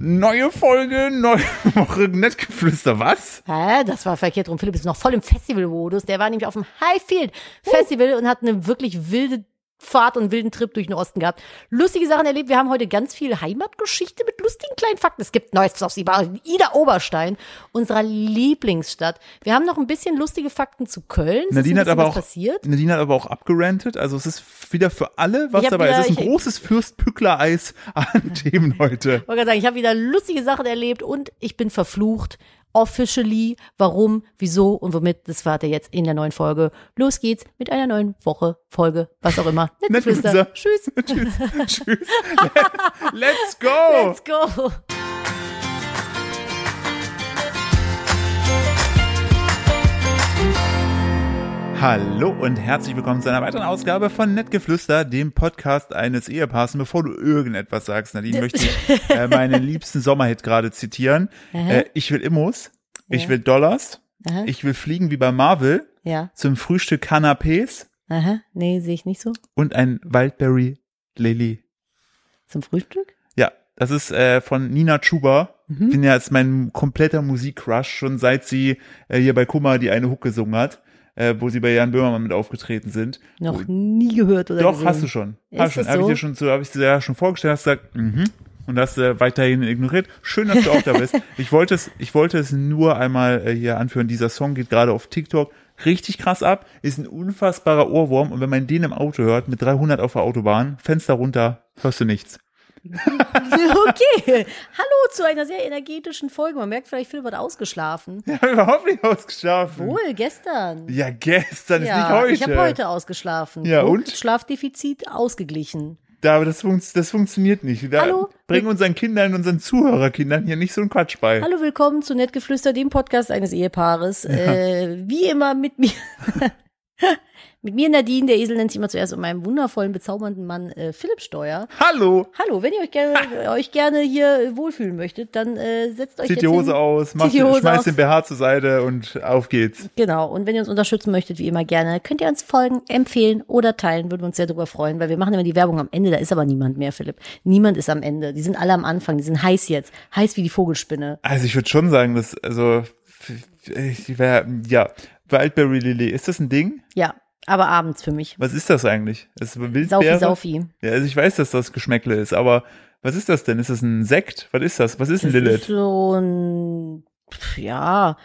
Neue Folge, neue Woche, Nettgeflüster, was? Hä, das war verkehrt rum. Philipp ist noch voll im Festival-Modus. Der war nämlich auf dem Highfield Festival und hat eine wirklich wilde Fahrt und wilden Trip durch den Osten gehabt. Lustige Sachen erlebt. Wir haben heute ganz viel Heimatgeschichte mit lustigen kleinen Fakten. Es gibt Neues auf Sie Ida Oberstein, unserer Lieblingsstadt. Wir haben noch ein bisschen lustige Fakten zu Köln. Es Nadine ist hat aber auch, passiert. Nadine hat aber auch abgerantet. Also es ist wieder für alle was dabei. wieder- es ist ein ich- großes Fürstpückler-Eis an Themen heute. Ich wollte gerade sagen, ich habe wieder lustige Sachen erlebt und ich bin verflucht. Officially. Warum, wieso und womit, das wart ihr jetzt in der neuen Folge. Los geht's mit einer neuen Woche, Folge, was auch immer. Nettgeflüster. Tschüss. Tschüss. Tschüss. Let's go. Let's go. Hallo und herzlich willkommen zu einer weiteren Ausgabe von Nettgeflüster, dem Podcast eines Ehepaars. Und bevor du irgendetwas sagst, Nadine, möchte ich äh, meinen liebsten Sommerhit gerade zitieren. Äh, ich will Immos, ich Ja. will Dollars, Aha. ich will fliegen wie bei Marvel, Ja. zum Frühstück Canapés Aha. Nee, sehe ich nicht so. und ein Wildberry Lily. Zum Frühstück? Ja, das ist äh, von Nina Chuba. Mhm. Bin ja jetzt mein kompletter Musikcrush, schon seit sie äh, hier bei Kummer die eine Hook gesungen hat, äh, wo sie bei Jan Böhmermann mit aufgetreten sind. Noch nie gehört oder Doch, gesehen. hast du schon. Ist Hast schon. Habe ich so? dir schon so, habe ich dir ja schon vorgestellt, hast gesagt, mhm. Und hast äh, weiterhin ignoriert. Schön, dass du auch da bist. Ich wollte es, ich wollte es nur einmal äh, hier anführen. Dieser Song geht gerade auf TikTok richtig krass ab, ist ein unfassbarer Ohrwurm. Und wenn man den im Auto hört, mit 300 auf der Autobahn, Fenster runter, hörst du nichts. Okay. Hallo zu einer sehr energetischen Folge. Man merkt vielleicht, Philipp hat ausgeschlafen. Habe überhaupt nicht ausgeschlafen. Wohl, gestern. Ja, gestern ist nicht Ja, heute. ich habe heute ausgeschlafen. Ja, Guck, und? Schlafdefizit ausgeglichen. Da, aber das, funkt, das funktioniert nicht. Da Hallo? Bring unseren Kindern, unseren Zuhörerkindern hier nicht so einen Quatsch bei. Hallo, willkommen zu Nettgeflüster, dem Podcast eines Ehepaares. Äh, wie immer mit mir. mit mir Nadine, der Esel nennt sich immer zuerst, und meinem wundervollen, bezaubernden Mann äh, Philipp Steuer. Hallo. Hallo, wenn ihr euch gerne, euch gerne hier wohlfühlen möchtet, dann äh, setzt euch Zieht jetzt die Hose hin. aus, macht, die Hose schmeißt aus. den BH zur Seite und auf geht's. Genau, und wenn ihr uns unterstützen möchtet, wie immer gerne, könnt ihr uns folgen, empfehlen oder teilen, würden wir uns sehr darüber freuen, weil wir machen immer die Werbung am Ende, da ist aber niemand mehr, Philipp. Niemand ist am Ende, die sind alle am Anfang, die sind heiß jetzt, heiß wie die Vogelspinne. Also ich würde schon sagen, dass, also, ich wär, ja, Wildberry Lily, ist das ein Ding? Ja, aber abends für mich. Was ist das eigentlich? Ist Wildbeere? Saufi, Saufi. Ja, also ich weiß, dass das Geschmäckle ist, aber was ist das denn? Ist das ein Sekt? Was ist das? Was ist ein Das ist so ein, ja,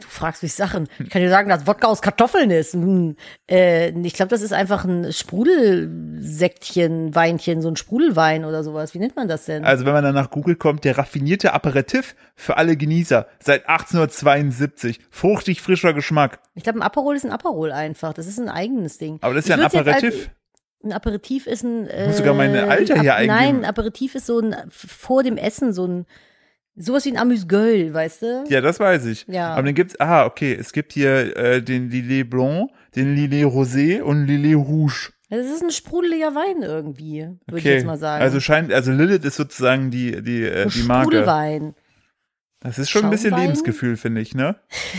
du fragst mich Sachen. Ich kann dir sagen, dass Wodka aus Kartoffeln ist. Hm. Äh, ich glaube, das ist einfach ein Sprudelsektchen, Weinchen, so ein Sprudelwein oder sowas. Wie nennt man das denn? Also wenn man dann nach Google kommt, der raffinierte Aperitif für alle Genießer seit 1872. Fruchtig frischer Geschmack. Ich glaube, ein Aperol ist ein Aperol einfach. Das ist ein eigenes Ding. Aber das ist Ich ja ein Aperitif. Ein Aperitif ist ein. Äh, muss sogar mein Alter hier eingeben. Nein, ein Aperitif ist so ein vor dem Essen so ein sowas wie ein Amüsgöl, weißt du? Ja, das weiß ich. Ja. Aber dann gibt's, ah, okay, es gibt hier äh, den Lillet Blanc, den Lillet Rosé und Lillet Rouge. Das ist ein sprudeliger Wein irgendwie, würde ich Okay. jetzt mal sagen. Also scheint, also Lilith ist sozusagen die, die, äh, die Marke. Sprudelwein. Das ist schon ein bisschen? Lebensgefühl, finde ich, ne?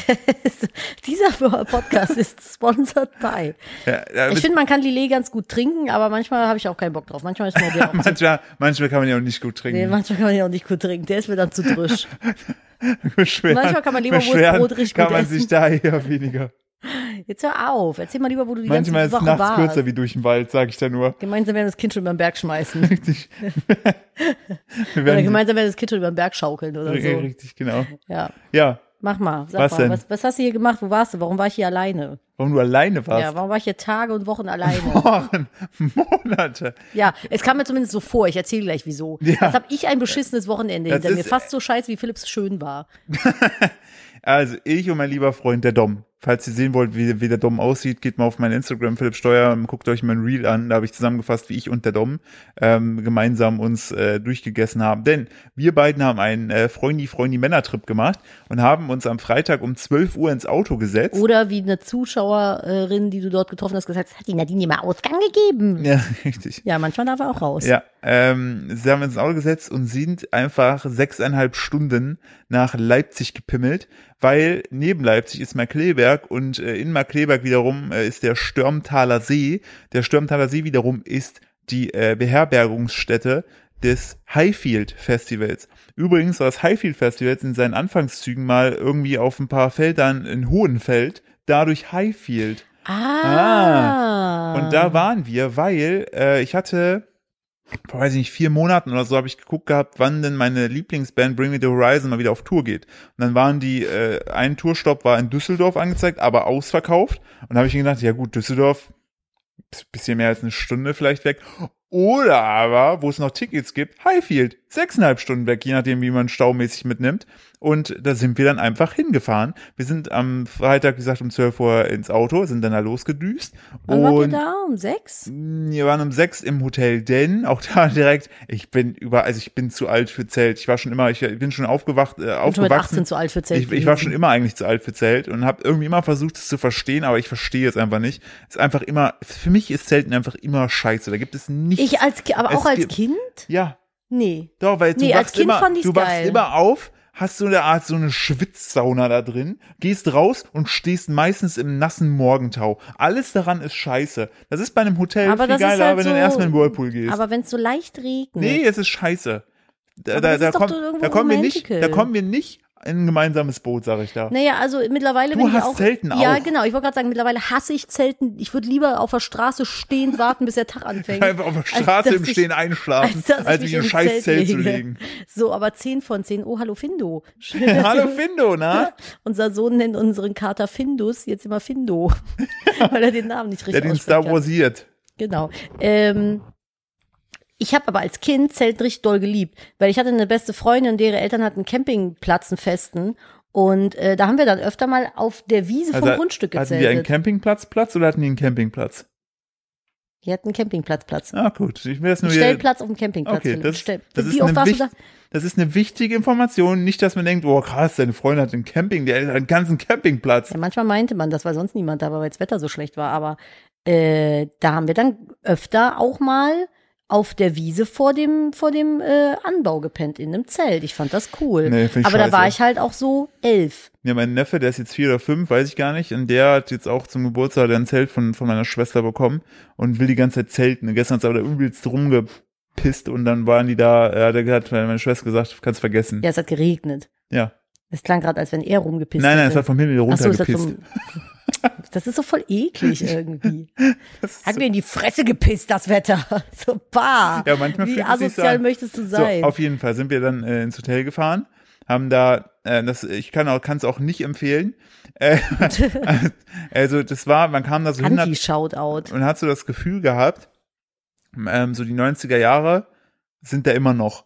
Dieser Podcast ist sponsored by. Ja, ja, Ich finde, man kann Lillet ganz gut trinken, aber manchmal habe ich auch keinen Bock drauf. Manchmal ist mir der auch manchmal, manchmal kann man ja auch nicht gut nee, trinken. manchmal kann man ja auch nicht gut trinken. Der ist mir dann zu drisch. manchmal kann man Leberwurstbrot beschweren richtig kann gut man essen. sich da eher weniger. Jetzt hör auf. Erzähl mal lieber, wo du die Manchmal ist ganze es Woche nachts warst. kürzer wie durch den Wald, sag ich da nur. Gemeinsam werden wir das Kind schon über den Berg schmeißen. Wir Oder gemeinsam werden das Kind über den Berg schaukeln oder so. richtig, genau. Ja, Ja, mach mal. Sag Was mal, denn? Was, was hast du hier gemacht? Wo warst du? Warum war ich hier alleine? warum du alleine warst. Ja, warum war ich hier Tage und Wochen alleine? Wochen, Monate. ja, es kam mir zumindest so vor. Ich erzähle gleich, wieso. Ja. Jetzt habe ich ein beschissenes Wochenende Das hinter mir. Fast so scheiße, wie Philipps schön war. Also, ich und mein lieber Freund, der Dom. Falls ihr sehen wollt, wie, wie der Dom aussieht, geht mal auf mein Instagram, Philipp Steuer, und guckt euch mein Reel an. Da habe ich zusammengefasst, wie ich und der Dom ähm, gemeinsam uns äh, durchgegessen haben. Denn wir beiden haben einen äh, Freundy-Freundy-Männer-Trip gemacht und haben uns am Freitag um 12 Uhr ins Auto gesetzt. Oder wie eine Zuschauerin, die du dort getroffen hast, gesagt hat, hat die Nadine mal Ausgang gegeben? Ja, richtig. Ja, manchmal darf er auch raus. Ja, ähm, sie haben uns ins Auto gesetzt und sind einfach sechseinhalb Stunden nach Leipzig gepimmelt, weil neben Leipzig ist Markleberg und äh, in Markleberg wiederum äh, ist der Stürmtaler See. Der Stürmtaler See wiederum ist die äh, Beherbergungsstätte des Highfield Festivals. Übrigens war das Highfield Festival in seinen Anfangszügen mal irgendwie auf ein paar Feldern in Hohenfeld, dadurch Highfield. Ah. Und da waren wir, weil äh, ich hatte, vor weiß ich nicht, vier Monaten oder so habe ich geguckt gehabt, wann denn meine Lieblingsband Bring Me the Horizon mal wieder auf Tour geht. Und dann waren die, äh, ein Tourstopp war in Düsseldorf angezeigt, aber ausverkauft. Und da habe ich mir gedacht, ja gut, Düsseldorf, bisschen mehr als eine Stunde vielleicht weg. Oder aber, wo es noch Tickets gibt, Highfield, sechseinhalb Stunden weg, je nachdem, wie man staumäßig mitnimmt. Und da sind wir dann einfach hingefahren. Wir sind am Freitag, wie gesagt, um 12 Uhr ins Auto, sind dann da losgedüst. Wann wart ihr und da? Um sechs? wir waren um sechs im Hotel, denn auch da direkt, ich bin über, also ich bin zu alt für Zelt. Ich war schon immer, ich bin schon aufgewacht, äh, Ich bin mit aufgewachsen. 18 zu alt für Zelt. Ich, ich war schon immer eigentlich zu alt für Zelt und habe irgendwie immer versucht, es zu verstehen, aber ich verstehe es einfach nicht. Es ist einfach immer, für mich ist Zelten einfach immer scheiße. Da gibt es nichts. Ich als, aber Es auch als Kind? ja, Nee. doch, weil du Nee, als wachst Kind immer, du wachst geil. immer auf, hast so eine Art, so eine Schwitzsauna da drin, gehst raus und stehst meistens im nassen Morgentau. Alles daran ist scheiße. Das ist bei einem Hotel Aber viel geiler, halt wenn du so- erstmal in den Whirlpool gehst. Aber wenn es so leicht regnet. nee, es ist scheiße. Da, da, da, irgendwo da kommen wir nicht, da kommen wir nicht in ein gemeinsames Boot, sag ich da. Naja, also mittlerweile Du bin ich auch. Zelten Ja, auch. genau. Ich wollte gerade sagen, mittlerweile hasse ich Zelten. Ich würde lieber auf der Straße stehen, warten, bis der Tag anfängt. Einfach auf der Straße im ich- Stehen einschlafen, als als mich in ein scheiß Zelt zu lege. legen. So, aber 10 von 10. Oh, hallo Findo. Hallo Findo, na? Unser Sohn nennt unseren Kater Findus jetzt immer Findo, weil er den Namen nicht Der richtig den aussprechen Star. Warsiert. Genau. Ähm, ich habe aber als Kind Zelten richtig doll geliebt, weil ich hatte eine beste Freundin, deren Eltern hatten einen Campingplatz, einen festen. Und äh, da haben wir dann öfter mal auf der Wiese vom Also, Grundstück Hatten die einen gezeltet. Campingplatzplatz oder hatten die einen Campingplatz? Die hatten einen Campingplatzplatz. Ah, gut. Ich will das nur wieder. Stellplatz auf dem Campingplatz. Okay, das, Stell- das, ist eine da? das ist eine wichtige Information. Nicht, dass man denkt, oh krass, deine Freundin hat einen Camping, der hat einen ganzen Campingplatz. Ja, manchmal meinte man das, weil sonst niemand da war, weil das Wetter so schlecht war. Aber äh, da haben wir dann öfter auch mal auf der Wiese vor dem, vor dem äh, Anbau gepennt, in einem Zelt. Ich fand das cool. Nee, ich Aber da war scheiße. ich halt auch so elf. Ja, mein Neffe, der ist jetzt vier oder fünf, weiß ich gar nicht. Und der hat jetzt auch zum Geburtstag ein Zelt von, von meiner Schwester bekommen und will die ganze Zeit zelten. Und gestern hat er aber da übelst rumgepisst und dann waren die da, er hat, meine Schwester gesagt, kannst vergessen. Ja, es hat geregnet. Ja. Es klang gerade, als wenn er rumgepisst Nein, nein, es hätte. hat vom Himmel Ach so, es hat runtergepisst. vom, Das ist so voll eklig irgendwie. Hat mir in die Fresse gepisst, das Wetter. So, bah. Ja, manchmal Wie asozial an. möchtest du sein? So, auf jeden Fall sind wir dann äh, ins Hotel gefahren, haben da, äh, das, ich kann auch, es auch nicht empfehlen. Äh, also das war, man kam da so hin Anti-Shoutout. und hat so das Gefühl gehabt, ähm, so die 90er Jahre sind da immer noch.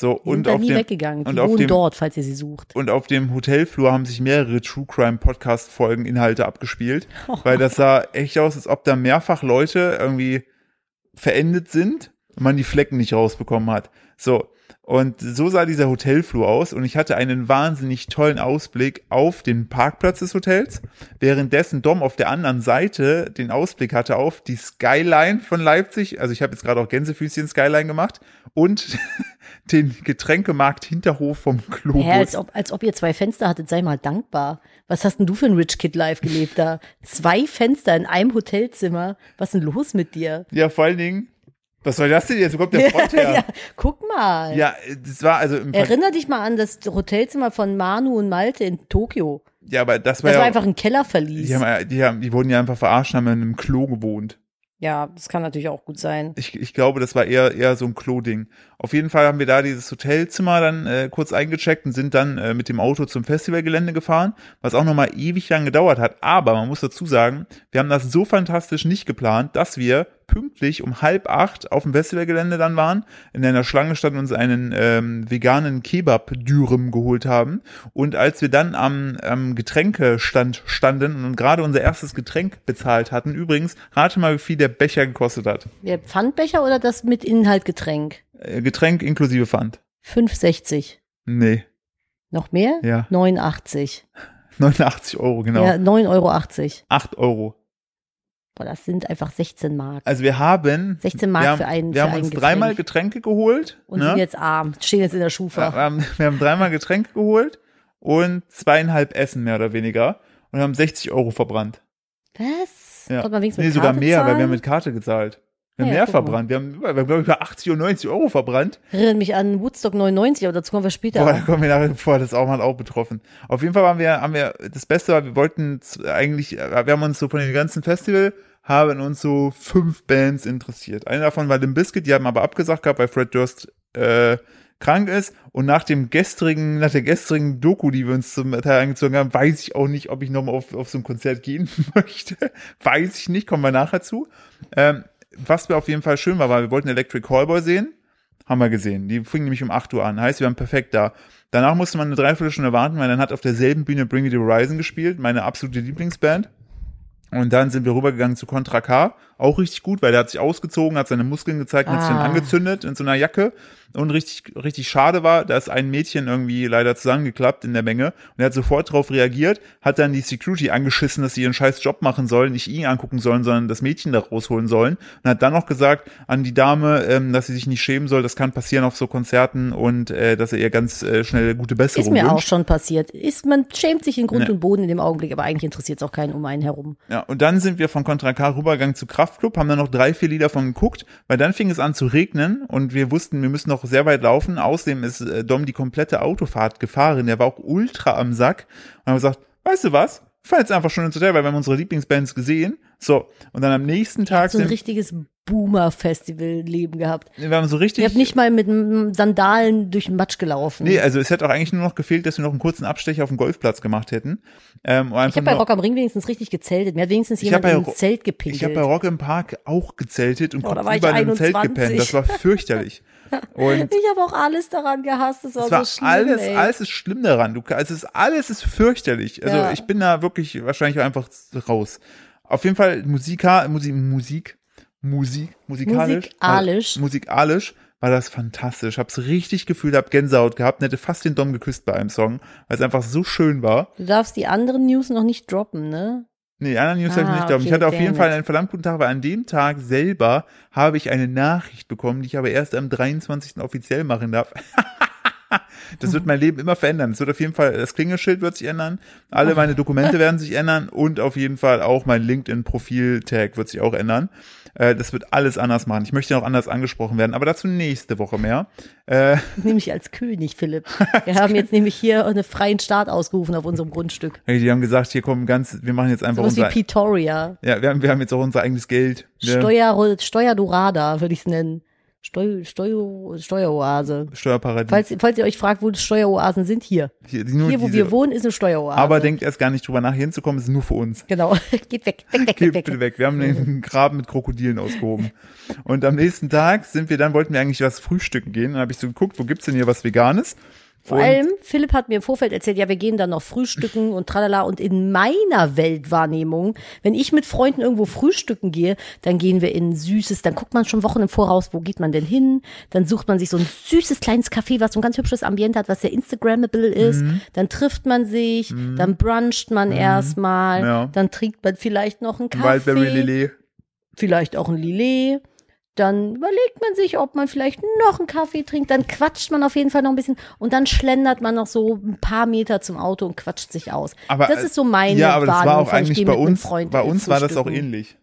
So Die und auf nie dem weggegangen. Die und auf wohnen dem- dort, falls ihr sie sucht. und auf dem Hotelflur haben sich mehrere True Crime Podcast Folgen Inhalte abgespielt, weil das sah echt aus, als ob da mehrfach Leute irgendwie verendet sind und man die Flecken nicht rausbekommen hat. So. Und so sah dieser Hotelflur aus und ich hatte einen wahnsinnig tollen Ausblick auf den Parkplatz des Hotels, währenddessen Dom auf der anderen Seite den Ausblick hatte auf die Skyline von Leipzig. Also ich habe jetzt gerade auch Gänsefüßchen Skyline gemacht und den Getränkemarkt Hinterhof vom Klo. Hä, als, ob, als ob ihr zwei Fenster hattet, sei mal dankbar. Was hast denn du für ein Rich Kid Life gelebt da? Zwei Fenster in einem Hotelzimmer. Was ist denn los mit dir? Ja, vor allen Dingen, was soll das denn jetzt? Wo kommt der Front her? ja, guck mal. Ja, das war also im Erinner dich mal an das Hotelzimmer von Manu und Malte in Tokio. ja, aber das war Das ja war einfach ein Kellerverlies. die, haben, die, haben, die wurden ja einfach verarscht, haben in einem Klo gewohnt. ja, das kann natürlich auch gut sein. Ich, ich glaube, das war eher eher so ein Klo-Ding. Auf jeden Fall haben wir da dieses Hotelzimmer dann äh, kurz eingecheckt und sind dann äh, mit dem Auto zum Festivalgelände gefahren, was auch nochmal ewig lang gedauert hat. Aber man muss dazu sagen, wir haben das so fantastisch nicht geplant, dass wir pünktlich um halb acht auf dem Festivalgelände dann waren, in einer Schlange standen und uns einen ähm, veganen Kebab-Dürüm geholt haben. Und als wir dann am, am Getränkestand standen und gerade unser erstes Getränk bezahlt hatten, übrigens, rate mal, wie viel der Becher gekostet hat. Der Pfandbecher oder das mit Inhalt Getränk? Äh, Getränk inklusive Pfand. 5,60. Nee, Noch mehr? Ja. 89. 89 Euro, genau. Ja, 9,80 Euro. 8 Euro. Boah, das sind einfach 16 Mark. Also wir haben 16 Mark wir haben, für ein- wir für haben uns Getränk. dreimal Getränke geholt. Und ne? sind jetzt arm. Stehen jetzt in der wir, Schufa. haben, wir haben dreimal Getränke geholt und zweieinhalb Essen mehr oder weniger und haben 60 Euro verbrannt. Was? Ja. Konnte man wenigstens Nee, sogar mehr, weil wir zahlen? haben mit Karte gezahlt. Wir haben Ja, mehr verbrannt. Wir haben, wir haben glaube ich, über 80 und 90 Euro verbrannt. Erinnert mich an Woodstock 99, aber dazu kommen wir später. Boah, da kommen wir nachher vor, das auch mal auch betroffen. Auf jeden Fall waren wir, haben wir, das Beste war, wir wollten eigentlich, äh, wir haben uns so von dem ganzen Festival, haben uns so fünf Bands interessiert. Eine davon war Limp Bizkit, die haben aber abgesagt gehabt, weil Fred Durst äh, krank ist. Und nach dem gestrigen, nach der gestrigen Doku, die wir uns zum Teil angezogen haben, weiß ich auch nicht, ob ich nochmal auf, auf so ein Konzert gehen möchte. weiß ich nicht, kommen wir nachher zu. Ähm, was wir auf jeden Fall schön war, war, wir wollten Electric Callboy sehen. Haben wir gesehen. Die fingen nämlich um 8 Uhr an. Heißt, wir waren perfekt da. Danach musste man eine Dreiviertelstunde warten, weil dann hat auf derselben Bühne Bring Me the Horizon gespielt, meine absolute Lieblingsband. Und dann sind wir rübergegangen zu Contra K. Auch richtig gut, weil der hat sich ausgezogen, hat seine Muskeln gezeigt, hat sich dann Ah. angezündet in so einer Jacke. Und richtig, richtig schade war, da ist ein Mädchen irgendwie leider zusammengeklappt in der Menge. Und er hat sofort darauf reagiert, hat dann die Security angeschissen, dass sie ihren scheiß Job machen sollen, nicht ihn angucken sollen, sondern das Mädchen da rausholen sollen. Und hat dann noch gesagt an die Dame, ähm, dass sie sich nicht schämen soll, das kann passieren auf so Konzerten und äh, dass er ihr ganz äh, schnell gute Besserung Ist mir auch wünscht. schon passiert. Ist, man schämt sich in Grund Ja. und Boden in dem Augenblick, aber eigentlich interessiert es auch keinen um einen herum. Ja, und dann sind wir von Contra K rübergegangen zu Kraftklub, haben dann noch drei, vier Lieder von geguckt, weil dann fing es an zu regnen und wir wussten, wir müssen noch sehr weit laufen. Außerdem ist äh, Dom die komplette Autofahrt gefahren, der war auch ultra am Sack. Und haben gesagt, weißt du was? Wir fahren jetzt einfach schon ins Hotel, weil wir haben unsere Lieblingsbands gesehen. So, und dann am nächsten Tag So ein richtiges Boomer-Festival-Leben gehabt. wir haben so richtig. Ihr habt nicht mal mit Sandalen durch den Matsch gelaufen. Nee, also es hätte auch eigentlich nur noch gefehlt, dass wir noch einen kurzen Abstecher auf dem Golfplatz gemacht hätten. Ähm, ich habe bei Rock am Ring wenigstens richtig gezeltet. Mir hat wenigstens Ich jemand Ro- Zelt Ich gepinkelt. habe bei Rock im Park auch gezeltet und Oh, da guck war ich über einem Zelt 21. gepennt. Das war fürchterlich. Und ich habe auch alles daran gehasst. Das war, es war so schlimm, alles, ey. alles ist schlimm daran. Du, es ist alles ist fürchterlich. Also Ja. ich bin da wirklich wahrscheinlich einfach raus. Auf jeden Fall Musika, Musik, Musik, Musik, musikalisch, Musikalisch. War, musikalisch war das fantastisch. Hab's richtig gefühlt, hab Gänsehaut gehabt, und hätte fast den Dom geküsst bei einem Song, weil es einfach so schön war. Du darfst die anderen News noch nicht droppen, ne? Nee, die anderen News hab ich Ah, nicht glauben. Ich okay, hatte auf jeden Fall einen verdammt guten Tag, weil an dem Tag selber habe ich eine Nachricht bekommen, die ich aber erst am 23. offiziell machen darf. Das wird mein Leben immer verändern. Es wird auf jeden Fall, das Klingelschild wird sich ändern, alle meine Dokumente werden sich ändern und auf jeden Fall auch mein LinkedIn-Profil-Tag wird sich auch ändern. Äh, Das wird alles anders machen. Ich möchte noch anders angesprochen werden, aber dazu nächste Woche mehr. Äh, Nämlich als König, Philipp. Wir haben jetzt nämlich hier einen freien Start ausgerufen auf unserem Grundstück. die haben gesagt, hier kommen ganz, wir machen jetzt einfach wie unser, Pretoria. ja, wir haben, wir haben jetzt auch unser eigenes Geld. Steuer, Steuerdorada, würde ich es nennen. Steu, Steuer, Steueroase. Steuerparadies. Falls, falls ihr euch fragt, wo die Steueroasen sind, hier. hier, Hier, wo diese, wir wohnen, ist eine Steueroase. aber denkt erst gar nicht drüber nach, hier hinzukommen, ist nur für uns. Genau. Geht weg, weg, weg, Geht weg, bitte weg. weg. Wir haben den Graben mit Krokodilen ausgehoben. Und am nächsten Tag sind wir dann, wollten wir eigentlich was frühstücken gehen. Dann habe ich so geguckt, wo gibt's denn hier was Veganes? Vor Und- allem, Philipp hat mir im Vorfeld erzählt, ja, wir gehen dann noch frühstücken und tralala. Und in meiner Weltwahrnehmung, wenn ich mit Freunden irgendwo frühstücken gehe, dann gehen wir in süßes, dann guckt man schon Wochen im Voraus, wo geht man denn hin? Dann sucht man sich so ein süßes kleines Café, was so ein ganz hübsches Ambiente hat, was sehr Instagrammable ist. Mhm. Dann trifft man sich, dann bruncht man erstmal, Ja. dann trinkt man vielleicht noch einen Kaffee Wildberry Lillet. vielleicht auch ein Lillet. Dann überlegt man sich, ob man vielleicht noch einen Kaffee trinkt. Dann quatscht man auf jeden Fall noch ein bisschen und dann schlendert man noch so ein paar Meter zum Auto und quatscht sich aus. Aber, das ist so meine Ja, aber das war auch eigentlich bei uns, bei uns war das auch ähnlich.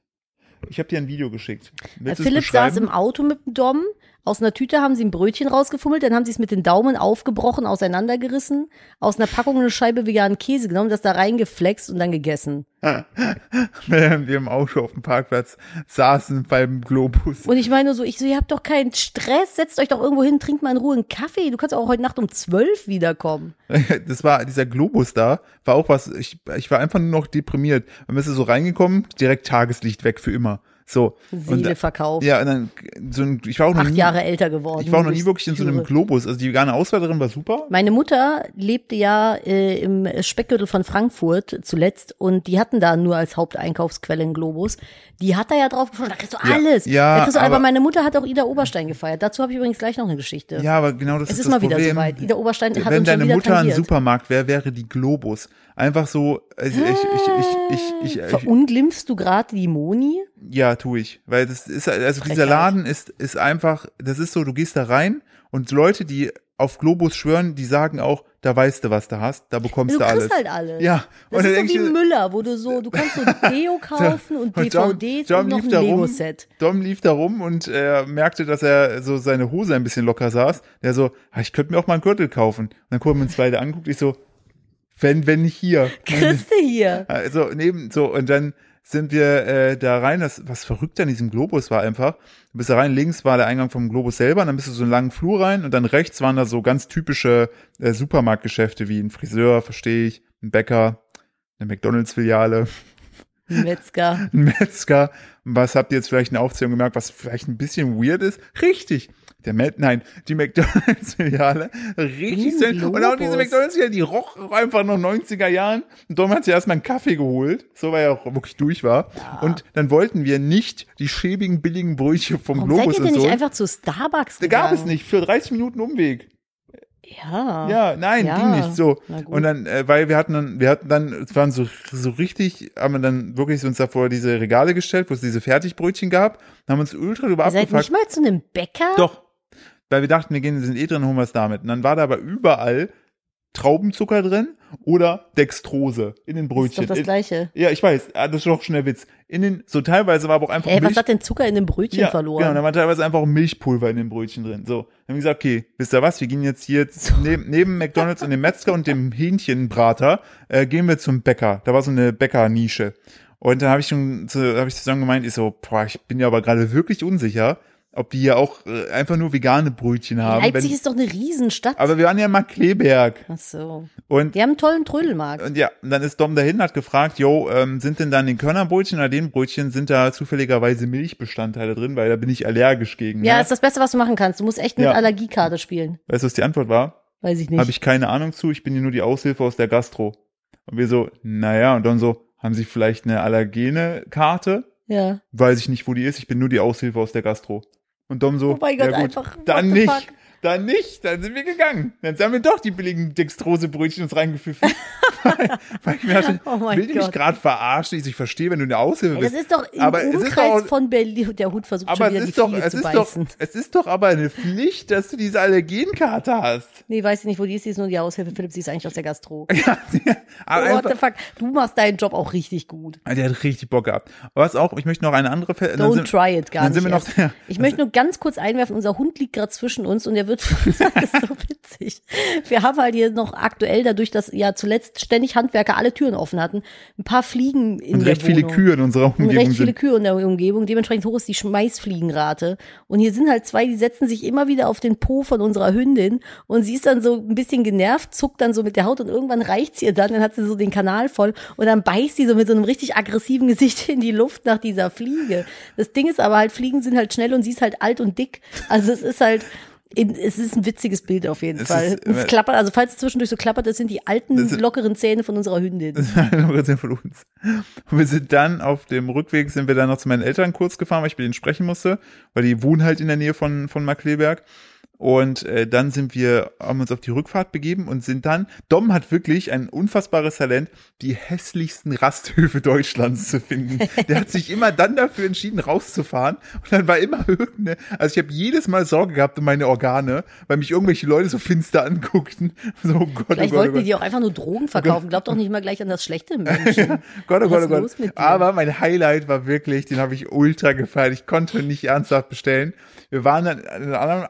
Ich habe dir ein Video geschickt. Willst du's Philipp saß im Auto mit dem Dom. Aus einer Tüte haben sie ein Brötchen rausgefummelt, dann haben sie es mit den Daumen aufgebrochen, auseinandergerissen, aus einer Packung eine Scheibe veganen Käse genommen, das da reingeflext und dann gegessen. Während wir im Auto auf dem Parkplatz saßen beim Globus. Und ich meine nur so, ich so, ihr habt doch keinen Stress, setzt euch doch irgendwo hin, trinkt mal in Ruhe einen Kaffee. Du kannst auch heute Nacht um zwölf wiederkommen. Das war dieser Globus da, war auch was, ich, ich war einfach nur noch deprimiert. Man ist so reingekommen, direkt Tageslicht weg für immer. So. Und, Seele verkauft. ja, und dann, so ein, ich war auch noch Acht nie, Jahre älter geworden. ich war auch noch nie wirklich in so einem. Globus. Also die vegane Auswahl darin war super. Meine Mutter lebte ja äh, im Speckgürtel von Frankfurt zuletzt und die hatten da nur als Haupteinkaufsquelle einen Globus. Die hat da ja drauf geschaut, da kriegst du Ja, alles. ja, da kriegst du, aber, aber- meine Mutter hat auch Ida Oberstein gefeiert. Dazu habe ich übrigens gleich noch eine Geschichte. Ja, aber genau das es ist, ist das mal wieder Problem. soweit. Ida Oberstein hat Wenn uns schon deine wieder Mutter ein tangiert. Supermarkt wäre, wäre die Globus. Einfach so, also ich, ich, ich, ich, ich, ich, Verunglimpfst du gerade die Moni? ja, tue ich. Weil das ist, also dieser. Laden ist, ist einfach, das ist so, du gehst da rein und Leute, die auf Globus schwören, die sagen auch, da weißt du, was du hast, da bekommst Du du, alles. kriegst halt alles. Ja, Das dann ist so wie ich- Müller, wo du so, du kannst so Deo kaufen und Und DVDs Dom und noch lief ein. Lego-Set. Dom lief da rum und äh, merkte, dass er so seine Hose ein bisschen locker saß. Der so, ah, ich könnte mir auch mal einen Gürtel kaufen. Und dann gucken wir uns beide anguckt, ich so, wenn, wenn nicht hier. Du hier. Also neben so und dann sind wir äh, da rein. Das was verrückt an diesem Globus war einfach. Du bist da rein. Links war der Eingang vom Globus selber. Und dann bist du so einen langen Flur rein und dann rechts waren da so ganz typische äh, Supermarktgeschäfte wie ein Friseur, verstehe ich, ein Bäcker, eine McDonalds-Filiale, Metzger. ein Metzger. Was habt ihr jetzt vielleicht in der Aufzählung gemerkt, was vielleicht ein bisschen weird ist? Richtig. Der Met, nein, die McDonalds-Filiale, richtig selten. Und auch diese. McDonalds-Filiale, die roch einfach noch 90er Jahren. Und Dom hat sich erstmal einen Kaffee geholt, so weil er auch wirklich durch war. Und dann wollten wir nicht die schäbigen, billigen Brötchen vom Warum seid Globus ihr denn und nicht so. einfach zu Starbucks Da gab es gegangen? nicht, für 30 Minuten Umweg. Ja. Ja, nein, Ja. ging nicht so. Und dann, äh, weil wir hatten dann, wir hatten dann, es waren so, so richtig, haben wir dann wirklich uns davor diese Regale gestellt, wo es diese Fertigbrötchen gab, haben uns ultra drüber Ihr seid nicht mal zu einem Bäcker? Doch. Weil wir dachten, wir gehen, sind eh drin, holen wir es damit. Und dann war da aber überall Traubenzucker drin oder Dextrose in den Ist Brötchen. doch das In- Gleiche. ja, ich weiß, ah, das ist doch schon der Witz. In den, so teilweise war aber auch einfach Ey, was Milch. hat denn Zucker in dem Brötchen ja, verloren? Genau, da war teilweise einfach auch Milchpulver in den Brötchen drin. So, dann haben wir gesagt, okay, wisst ihr was, wir gehen jetzt hier neben, neben McDonalds und dem Metzger und dem Hähnchenbrater, äh, gehen wir zum Bäcker. Da war so eine Bäckernische. Und dann habe ich schon, zu- habe ich zusammen gemeint, ich so, boah, ich bin ja aber gerade wirklich unsicher, ob die hier auch äh, einfach nur vegane Brötchen haben. Leipzig wenn, ist doch eine Riesenstadt. aber wir waren ja in Markleberg. Ach so. Und Die haben einen tollen Trödelmarkt. und ja, und dann ist Dom dahin, hat gefragt, yo, ähm, sind denn dann den Körnerbrötchen oder den Brötchen, sind da zufälligerweise Milchbestandteile drin, weil da bin ich allergisch gegen. Ja, ne? ist das Beste, was du machen kannst. Du musst echt mit Ja. Allergiekarte spielen. Weißt du, was die Antwort war? Weiß ich nicht. Habe ich keine Ahnung zu, ich bin hier nur die Aushilfe aus der Gastro. Und wir so, naja, und dann so, haben Sie vielleicht eine Allergene-Karte? ja. Weiß ich nicht, wo die ist, ich bin nur die Aushilfe aus der Gastro. Und Dom so, Oh mein Gott, ja gut, einfach, dann nicht. fuck? Dann nicht, dann sind wir gegangen. Dann haben wir doch die billigen Dextrose-Brötchen uns reingepfiffen. weil, weil ich mir dachte, Oh will die mich Gott. gerade verarschen? Ich, ich verstehe, wenn du eine Aushilfe Ey, das bist. ist doch im aber Umkreis doch, von Berlin. Der Hund versucht aber schon wieder es die ist doch, Fliege es zu ist doch, beißen. es ist doch aber eine Pflicht, dass du diese Allergenkarte hast. Nee, weiß ich nicht, wo die ist. Die ist nur die Aushilfe. Philipp, sie ist eigentlich aus der Gastro. Ja, aber What einfach, the fuck? Du machst deinen Job auch richtig gut. Ah, Der hat richtig Bock gehabt. Aber was auch, ich möchte noch eine andere Fe- Don't sind- try it, gar dann nicht. noch- ja. ich möchte nur ganz kurz einwerfen, unser Hund liegt gerade zwischen uns und der wird, das ist so witzig. Wir haben halt hier noch aktuell, dadurch, dass ja zuletzt ständig Handwerker alle Türen offen hatten, ein paar Fliegen in Und der recht viele. Kühe in unserer Und Umgebung recht viele sind. Kühe in der Umgebung. Dementsprechend hoch ist die Schmeißfliegenrate. Und hier sind halt zwei, die setzen sich immer wieder auf den Po von unserer Hündin. Und sie ist dann so ein bisschen genervt, zuckt dann so mit der Haut und irgendwann reicht's ihr dann. Dann hat sie so den Kanal voll. Und dann beißt sie so mit so einem richtig aggressiven Gesicht in die Luft nach dieser Fliege. Das Ding ist aber halt, Fliegen sind halt schnell und sie ist halt alt und dick. Also es ist halt, es ist ein witziges Bild auf jeden Es Fall. ist- es klappert, also falls es zwischendurch so klappert, das sind die alten, Das ist- lockeren Zähne von unserer Hündin. Sehr von uns. Und wir sind dann auf dem Rückweg sind wir dann noch zu meinen Eltern kurz gefahren, weil ich mit denen sprechen musste, weil die wohnen halt in der Nähe von von Markleberg. Und äh, dann sind wir, haben uns auf die Rückfahrt begeben und sind dann, Dom hat wirklich ein unfassbares Talent, die hässlichsten Rasthöfe Deutschlands zu finden. Der hat sich immer dann dafür entschieden, rauszufahren. Und dann war immer irgendeine, also ich habe jedes Mal Sorge gehabt um meine Organe, weil mich irgendwelche Leute so finster anguckten. So, oh Gott, oh Vielleicht Gott, oh wollten Gott. die auch einfach nur Drogen verkaufen. Glaub doch nicht mal gleich an das schlechte im Menschen. Gott, oh Gott, oh Gott. Aber mein Highlight war wirklich, den habe ich ultra gefeiert. Ich konnte nicht ernsthaft bestellen. Wir waren dann an einem anderen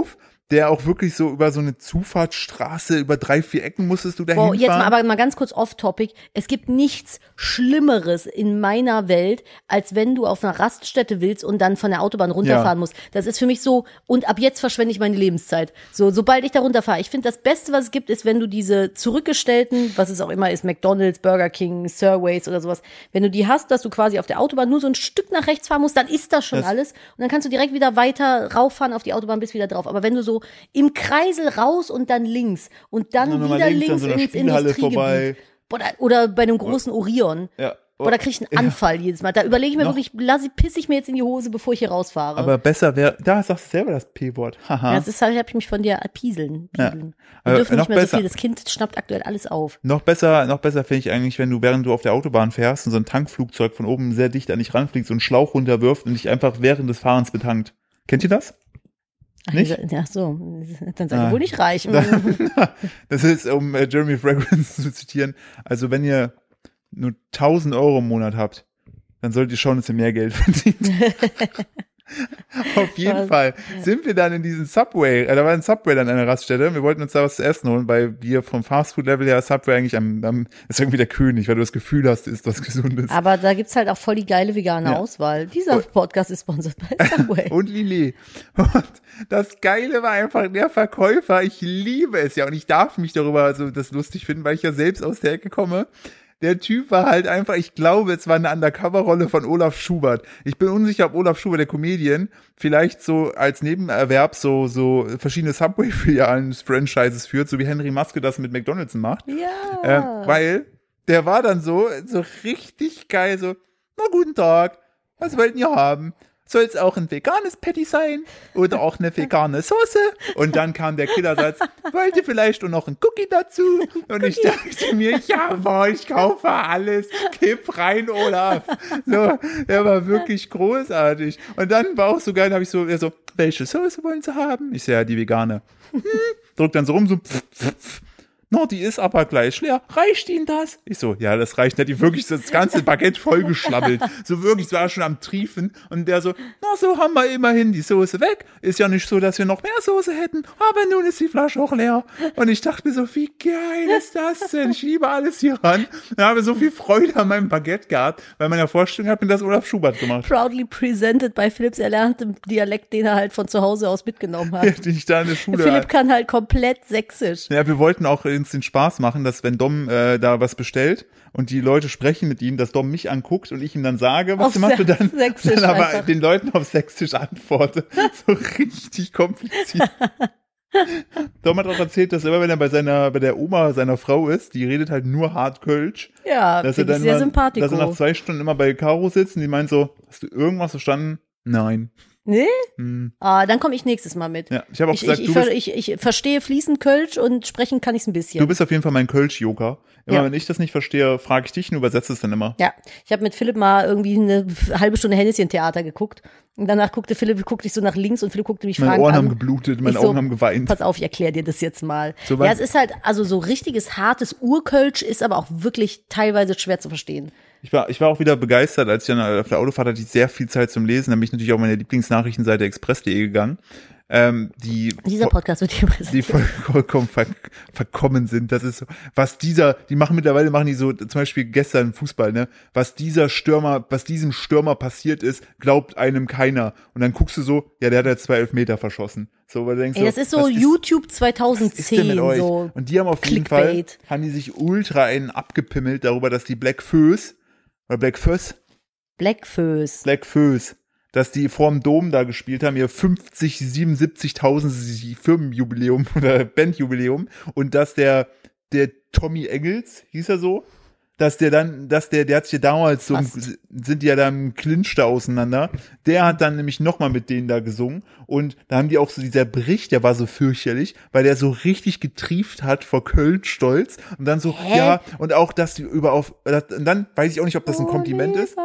move der auch wirklich so über so eine Zufahrtsstraße, über drei, vier Ecken musstest du da Boah, jetzt mal, hinfahren. aber mal ganz kurz off-topic. Es gibt nichts Schlimmeres in meiner Welt, als wenn du auf einer Raststätte willst und dann von der Autobahn runterfahren Ja. musst. Das ist für mich so, und ab jetzt verschwende ich meine Lebenszeit. So, sobald ich da runterfahre. Ich finde, das Beste, was es gibt, ist, wenn du diese zurückgestellten, was es auch immer ist, McDonalds, Burger King, Surways oder sowas, wenn du die hast, dass du quasi auf der Autobahn nur so ein Stück nach rechts fahren musst, dann ist das schon Das- alles. Und dann kannst du direkt wieder weiter rauffahren auf die Autobahn, bis wieder drauf. Aber wenn du so im Kreisel raus und dann links und dann Und wieder links links ins Industriegebiet. Oder, oder bei einem großen Orion. Ja. Boah, da krieg ich einen Anfall jedes Mal. Da überlege ich mir Noch- wirklich, lass ich, piss ich mir jetzt in die Hose, bevor ich hier rausfahre. Aber besser wäre, da sagst du selber das P-Wort. Haha. ja, das ist halt, hab ich mich von dir pieseln. Ja. Wir dürfen noch nicht mehr besser. so viel. Das Kind schnappt aktuell alles auf. Noch besser, noch besser finde ich eigentlich, wenn du, während du auf der Autobahn fährst und so ein Tankflugzeug von oben sehr dicht an dich ranfliegt, so einen Schlauch runterwirft und dich einfach während des Fahrens betankt. Kennt ihr das? Nicht? Ja, so. Dann seid ihr Ah. wohl nicht reich. das ist, um äh, Jeremy Fragrance zu zitieren, also wenn ihr nur 1000 Euro im Monat habt, dann solltet ihr schauen, dass ihr mehr Geld verdient. Auf jeden? Fall sind wir dann in diesen Subway, äh, da war ein Subway dann an einer Raststätte. Wir wollten uns da was zu essen holen, weil wir vom Fastfood-Level her Subway eigentlich am, am ist irgendwie der König, weil du das Gefühl hast, ist was Gesundes. Aber da gibt's halt auch voll die geile vegane Ja. Auswahl. Dieser Podcast ist sponsert bei Subway. und Lillet. Und das Geile war einfach der Verkäufer. Ich liebe es ja und ich darf mich darüber so das lustig finden, weil ich ja selbst aus der Ecke komme. Der Typ war halt einfach, ich glaube, es war eine Undercover-Rolle von Olaf Schubert. Ich bin unsicher, ob Olaf Schubert, der Comedian, vielleicht so als Nebenerwerb so, so verschiedene Subway-Filialen, Franchises führt, so wie Henry Maske das mit McDonalds macht. Ja. Ähm, weil der war dann so, so richtig geil, so, na guten Tag, was wollten ihr haben? Soll es auch ein veganes Patty sein? Oder auch eine vegane Soße? Und dann kam der Killersatz, wollt ihr vielleicht noch einen Cookie dazu? Und ich dachte mir, ja, boah, ich kaufe alles, kipp rein, Olaf. So, der war wirklich großartig. Und dann war auch so geil, habe ich so, er so, welche Soße wollen Sie haben? Ich so, ja, die vegane. Hm, drückt dann so rum, so, pf, pf, pf. No, die ist aber gleich leer. Reicht Ihnen das? Ich so, ja, das reicht. Hat die wirklich das ganze Baguette vollgeschlabbelt. So wirklich, es war schon am Triefen. Und der so, na, so haben wir immerhin die Soße weg. Ist ja nicht so, dass wir noch mehr Soße hätten. Aber nun ist die Flasche auch leer. Und ich dachte mir so, wie geil ist das denn? Ich liebe alles hier ran. Und habe so viel Freude an meinem Baguette gehabt, weil meiner Vorstellung hat mir das Olaf Schubert gemacht. Proudly presented bei Philips erlerntem Dialekt, den er halt von zu Hause aus mitgenommen hat. Den ich da in der Schule Philipp kann halt komplett sächsisch. Ja, wir wollten auch uns den Spaß machen, dass wenn Dom äh, da was bestellt und die Leute sprechen mit ihm, dass Dom mich anguckt und ich ihm dann sage, was Auf macht und dann, Sächsisch dann aber einfach. den Leuten auf Sächsisch antworte. So richtig kompliziert. Dom hat auch erzählt, dass immer wenn er bei seiner, bei der Oma seiner Frau ist, die redet halt nur hart Kölsch, Ja, dass er dann sehr sympathisch. dass er nach zwei Stunden immer bei Caro sitzt und die meint so, hast du irgendwas verstanden? Nein. Nee? Hm. Ah, dann komme ich nächstes Mal mit. Ja, ich habe auch Ich, gesagt, ich, ich, ver- ich, ich verstehe fließend Kölsch und sprechen kann ich es ein bisschen. Du bist auf jeden Fall mein Kölsch-Yoga. Immer Ja. wenn ich das nicht verstehe, frage ich dich und übersetze es dann immer. ja, ich habe mit Philipp mal irgendwie eine halbe Stunde Henneschen-Theater geguckt. Und danach guckte Philipp, guckte ich so nach links und Philipp guckte mich Meine fragend Ohren an. haben geblutet, meine so, Augen haben geweint. Pass auf, ich erkläre dir das jetzt mal. So ja, es ist halt, also so richtiges, hartes Urkölsch ist aber auch wirklich teilweise schwer zu verstehen. Ich war, ich war auch wieder begeistert, als ich dann auf der Autofahrt hatte, ich sehr viel Zeit zum Lesen. Da bin ich natürlich auch meine Lieblingsnachrichtenseite express.de gegangen. Ähm, die Dieser Podcast wird hier die präsentiert. voll, vollkommen ver, verkommen sind. Das ist so, was dieser, die machen mittlerweile, machen die so, zum Beispiel gestern Fußball, ne, was dieser Stürmer, was diesem Stürmer passiert ist, glaubt einem keiner. Und dann guckst du so, ja, der hat ja zwei Elfmeter verschossen. So, weil du denkst Ey, das ist so YouTube ist denn 2010, mit euch? so. Und die haben auf jeden Fall, Clickbait. haben die sich ultra einen abgepimmelt darüber, dass die Black Föß, oder Black Föß, Blackföß. Black Föß, dass die vorm Dom da gespielt haben, ihr 50, 77.000 Firmenjubiläum oder Bandjubiläum. Und dass der, der Tommy Engels, hieß er so, dass der dann, dass der, der hat sich ja damals so, sind die ja da im Clinch da auseinander. Der hat dann nämlich nochmal mit denen da gesungen und da haben die auch so, dieser Bericht, der war so fürchterlich, weil der so richtig getrieft hat vor Köln stolz und dann so, Hä? ja, und auch, dass die über auf, das, und dann weiß ich auch nicht, ob das ein Kompliment ist.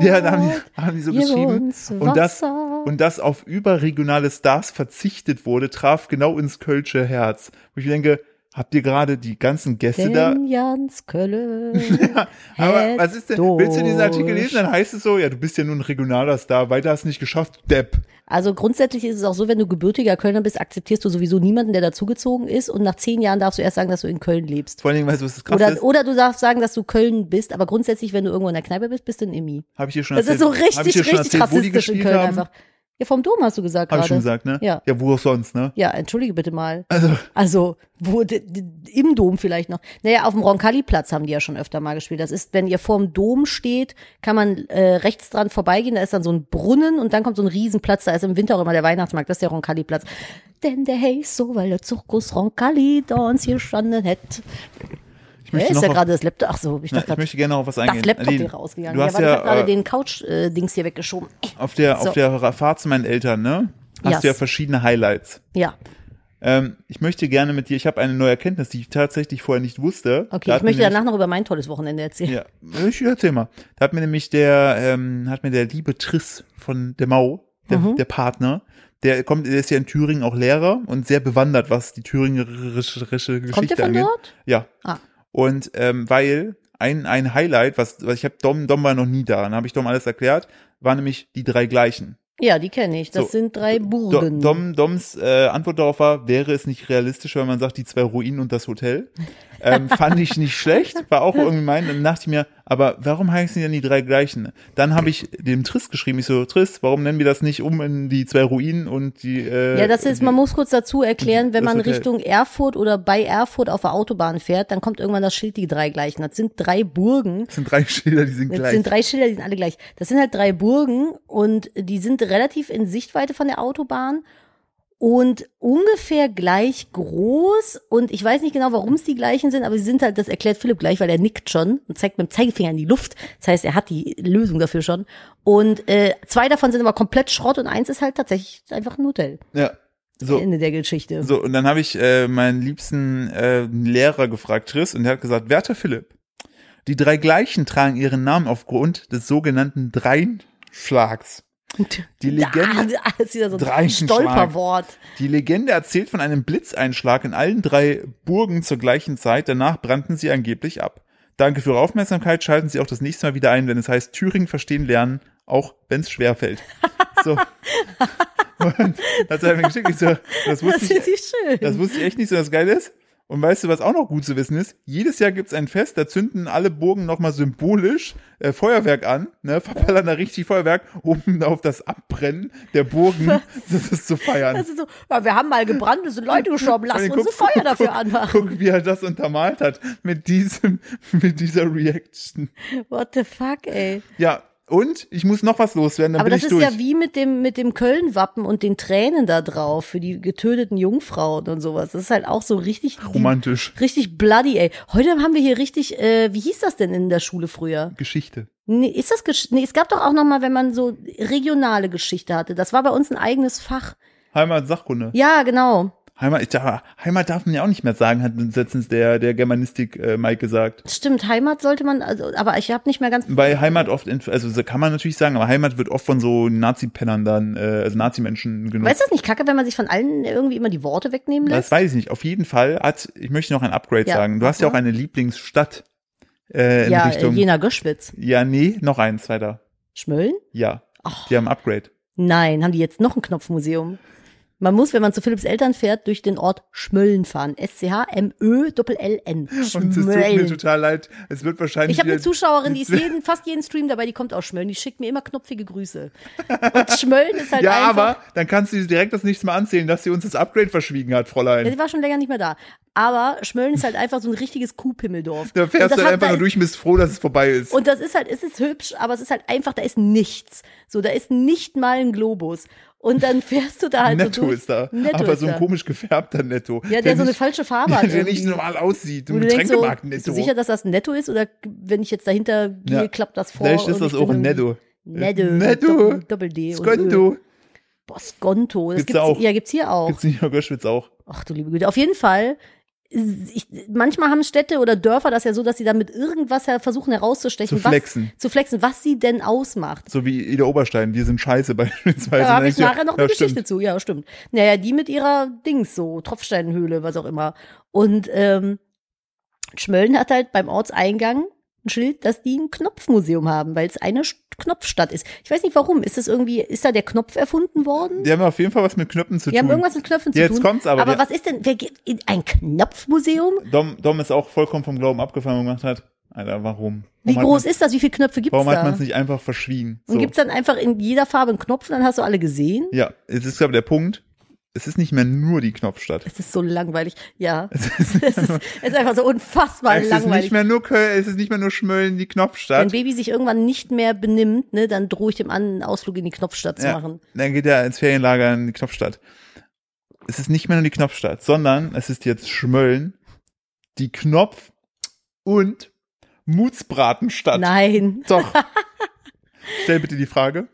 Ja, da haben die, haben die so geschrieben. Und das, und das auf überregionale Stars verzichtet wurde, traf genau ins Kölsche Herz. Wo ich denke, habt ihr gerade die ganzen Gäste da? Denn Jans Kölle. Aber was ist denn, durch. willst du diesen Artikel lesen, dann heißt es so, ja, du bist ja nur ein regionaler Star, weiter hast du nicht geschafft, Depp. Also grundsätzlich ist es auch so, wenn du gebürtiger Kölner bist, akzeptierst du sowieso niemanden, der dazugezogen ist und nach zehn Jahren darfst du erst sagen, dass du in Köln lebst. Vor allen Dingen, weißt du, was das krass Oder, ist? oder du darfst sagen, dass du Köln bist, aber grundsätzlich, wenn du irgendwo in der Kneipe bist, bist du ein Immi. Habe ich dir schon Das ist erzählt? so richtig, Hab ich dir schon richtig erzählt, rassistisch in Köln haben? einfach. Ja, vom Dom hast du gesagt Hab gerade. ich schon gesagt, ne? Ja. Ja, wo auch sonst, ne? Ja, entschuldige bitte mal. Also, Also, wo, d- d- im Dom vielleicht noch. Naja, auf dem Roncalli-Platz haben die ja schon öfter mal gespielt. Das ist, wenn ihr vorm Dom steht, kann man äh, rechts dran vorbeigehen, da ist dann so ein Brunnen und dann kommt so ein Riesenplatz, da ist im Winter auch immer der Weihnachtsmarkt, das ist der Roncalli-Platz. Denn der heißt so, weil der Zirkus Roncalli da uns hier standen hätte. Ich möchte ist noch ja gerade das Laptop? Ach so, ich na, ich grad, möchte gerne noch auf was eingehen. das Laptop hier rausgegangen. Du ja, hast weil ich hab gerade ja, äh, den Couch-Dings hier weggeschoben. auf der, So. auf der Fahrt zu meinen Eltern, ne? Hast Yes. du ja verschiedene Highlights. Ja, Ähm, ich möchte gerne mit dir, ich habe eine neue Erkenntnis, die ich tatsächlich vorher nicht wusste. okay. Ich möchte nämlich- danach noch über mein tolles Wochenende erzählen. Ja, ich erzähl mal. Da hat mir nämlich der, ähm, hat mir der liebe Triss von der Mau, der, Mhm. der Partner, Der kommt, der ist ja in Thüringen auch Lehrer und sehr bewandert, was die thüringerische Geschichte Kommt der von angeht. dort? Ja. Ah. Und ähm, weil ein, ein Highlight, was, was ich habe Dom, Dom war noch nie da, dann habe ich Dom alles erklärt, war nämlich die drei gleichen. Ja, die kenne ich. Das So, sind drei Burgen. Dom, Doms äh, Antwort darauf war, wäre es nicht realistisch, wenn man sagt, die zwei Ruinen und das Hotel. Ähm, fand ich nicht schlecht, war auch irgendwie mein. Dann dachte ich mir, aber warum heißen die denn die drei gleichen? Dann habe ich dem Triss geschrieben, ich so, Triss, warum nennen wir das nicht um in die zwei Ruinen und die äh, Ja, das ist, man muss kurz dazu erklären, wenn das man. Richtung Erfurt oder bei Erfurt auf der Autobahn fährt, dann kommt irgendwann das Schild die drei gleichen. Das sind drei Burgen. das sind drei Schilder, die sind Das gleich. sind drei Schilder, die sind alle gleich. Das sind halt drei Burgen und die sind relativ in Sichtweite von der Autobahn und ungefähr gleich groß. Und ich weiß nicht genau, warum es die gleichen sind, aber sie sind halt, das erklärt Philipp gleich, weil er nickt schon und zeigt mit dem Zeigefinger in die Luft. Das heißt, er hat die Lösung dafür schon. Und äh, zwei davon sind aber komplett Schrott und eins ist halt tatsächlich einfach ein Hotel. ja. So, Ende der Geschichte. So, und dann habe ich äh, meinen liebsten äh, Lehrer gefragt, Triss, und der hat gesagt, werter Philipp, die drei gleichen tragen ihren Namen aufgrund des sogenannten Dreinschlags. Die Legende, Da, das wieder so ein. Stolperwort. die Legende erzählt von einem Blitzeinschlag in allen drei Burgen zur gleichen Zeit, danach brannten sie angeblich ab. Danke für Ihre Aufmerksamkeit, schalten Sie auch das nächste Mal wieder ein, wenn es heißt Thüringen verstehen lernen, auch wenn es schwerfällt. So. Und das hat er mir geschickt. Ich so, das Das wusste ich, finde ich schön. das wusste ich echt nicht so, das Geile ist. Und weißt du, was auch noch gut zu wissen ist? Jedes Jahr gibt's ein Fest, da zünden alle Burgen nochmal symbolisch äh, Feuerwerk an, ne, verballern da richtig Feuerwerk, um auf das Abbrennen der Burgen das ist zu feiern. Das ist so, ja, wir haben mal gebrannt, es sind Leute gestorben, lass uns ein guck- Feuer dafür guck- anmachen. Guck, wie er das untermalt hat mit diesem, mit dieser Reaction. What the fuck, ey. Ja, und ich muss noch was loswerden, dann Aber bin das ich ist durch. ja wie mit dem, mit dem Köln-Wappen und den Tränen da drauf für die getöteten Jungfrauen und sowas. Das ist halt auch so richtig, Romantisch. richtig bloody, ey. Heute haben wir hier richtig, äh, wie hieß das denn in der Schule früher? Geschichte. Nee, ist das, Gesch nee, es gab doch auch noch mal, wenn man so regionale Geschichte hatte. Das war bei uns ein eigenes Fach. Heimat, Sachkunde. Ja, genau. Heimat, ich, dachte, Heimat darf man ja auch nicht mehr sagen, hat letztens der, der Germanistik äh, Mike gesagt. Stimmt, Heimat sollte man, also, aber ich habe nicht mehr ganz Weil Heimat oft, in, also so kann man natürlich sagen, aber Heimat wird oft von so Nazi-Pennern dann, äh, also Nazi-Menschen genutzt. Weißt du das nicht kacke, wenn man sich von allen irgendwie immer die Worte wegnehmen das lässt? weiß ich nicht. Auf jeden Fall hat, ich möchte noch ein Upgrade Ja, sagen. Du hast ja mach auch eine Lieblingsstadt äh, in ja, Richtung. Jena Göschwitz. ja, nee, noch eins weiter. Schmölln? Ja, Ach. die haben Upgrade. Nein, haben die jetzt noch ein Knopfmuseum? Man muss, wenn man zu Philipps Eltern fährt, durch den Ort Schmölln fahren. S-C-H-M-Ö-L-L-N. Und es tut mir total leid. Es wird wahrscheinlich. Ich habe eine Zuschauerin, die ist jeden, fast jeden Stream dabei, die kommt aus Schmölln. Die schickt mir immer knopfige Grüße. Und Schmölln ist halt Ja, einfach. aber dann kannst du direkt das nächste Mal anzählen, dass sie uns das Upgrade verschwiegen hat, Ja, Fräulein. die war schon länger nicht mehr da. Aber Schmölln ist halt einfach so ein richtiges Kuhpimmeldorf. Da fährst du hat- einfach nur durch und bist froh, dass es vorbei ist. Und das ist halt, es ist hübsch, aber es ist halt einfach, da ist nichts. So, da ist nicht mal ein Globus. Und dann fährst du da halt Netto so durch. ist da. Netto aber ist so ein da. komisch gefärbter Netto. Ja, der, so eine nicht, falsche Farbe der, hat. der nicht normal aussieht. Ein du denkst so, Getränkemarkt bist Netto. du sicher, dass das ein Netto ist? Oder wenn ich jetzt dahinter gehe, Ja. klappt das vor? Vielleicht ist das auch ein Netto. Netto. Netto. Doppel- Ö. Skonto. Boah, Skonto. Das Gibt's gibt's, auch. Ja, gibt's hier auch. Gibt's in Göschwitz auch. Ach du liebe Güte. Auf jeden Fall. Ich, manchmal haben Städte oder Dörfer das ja so, dass sie dann mit irgendwas her- versuchen herauszustechen, Zu flexen. was zu flexen, was sie denn ausmacht. So wie Ida Oberstein. Wir sind scheiße beispielsweise. Da habe ich nachher noch eine ja, Geschichte stimmt. zu. Ja, stimmt. Naja, die mit ihrer Dings so, Tropfsteinhöhle, was auch immer. Und ähm, Schmölln hat halt beim Ortseingang ein Schild, dass die ein Knopfmuseum haben, weil es eine Knopfstadt ist. Ich weiß nicht warum. Ist das irgendwie, ist da der Knopf erfunden worden? Die haben auf jeden Fall was mit Knöpfen zu Die tun. haben irgendwas mit Knöpfen zu Jetzt tun. kommt's aber, Aber was ist denn, wer geht in ein Knopfmuseum? Dom, Dom ist auch vollkommen vom Glauben abgefallen und gemacht hat. Alter, warum? Wie warum groß ist das? Wie viele Knöpfe man, gibt's Warum hat da? man es nicht einfach verschwiegen? Und gibt's dann einfach in jeder Farbe einen Knopf und dann hast du alle gesehen? Ja, es ist aber der Punkt. Es ist nicht mehr nur die Knopfstadt. Es ist so langweilig. Ja. Es Es ist, es ist einfach so unfassbar es ist langweilig. nicht mehr nur Köln, es ist nicht mehr nur Schmölln, die Wenn Knopfstadt. Baby sich irgendwann nicht mehr benimmt, ne, dann drohe ich dem an, einen Ausflug in die Knopfstadt zu Ja, machen. dann geht er ins Ferienlager in die Knopfstadt. Es ist nicht mehr nur die Knopfstadt, sondern es ist jetzt Schmölln, die Knopf- und Mutsbratenstadt. Nein. Doch. Stell bitte die Frage.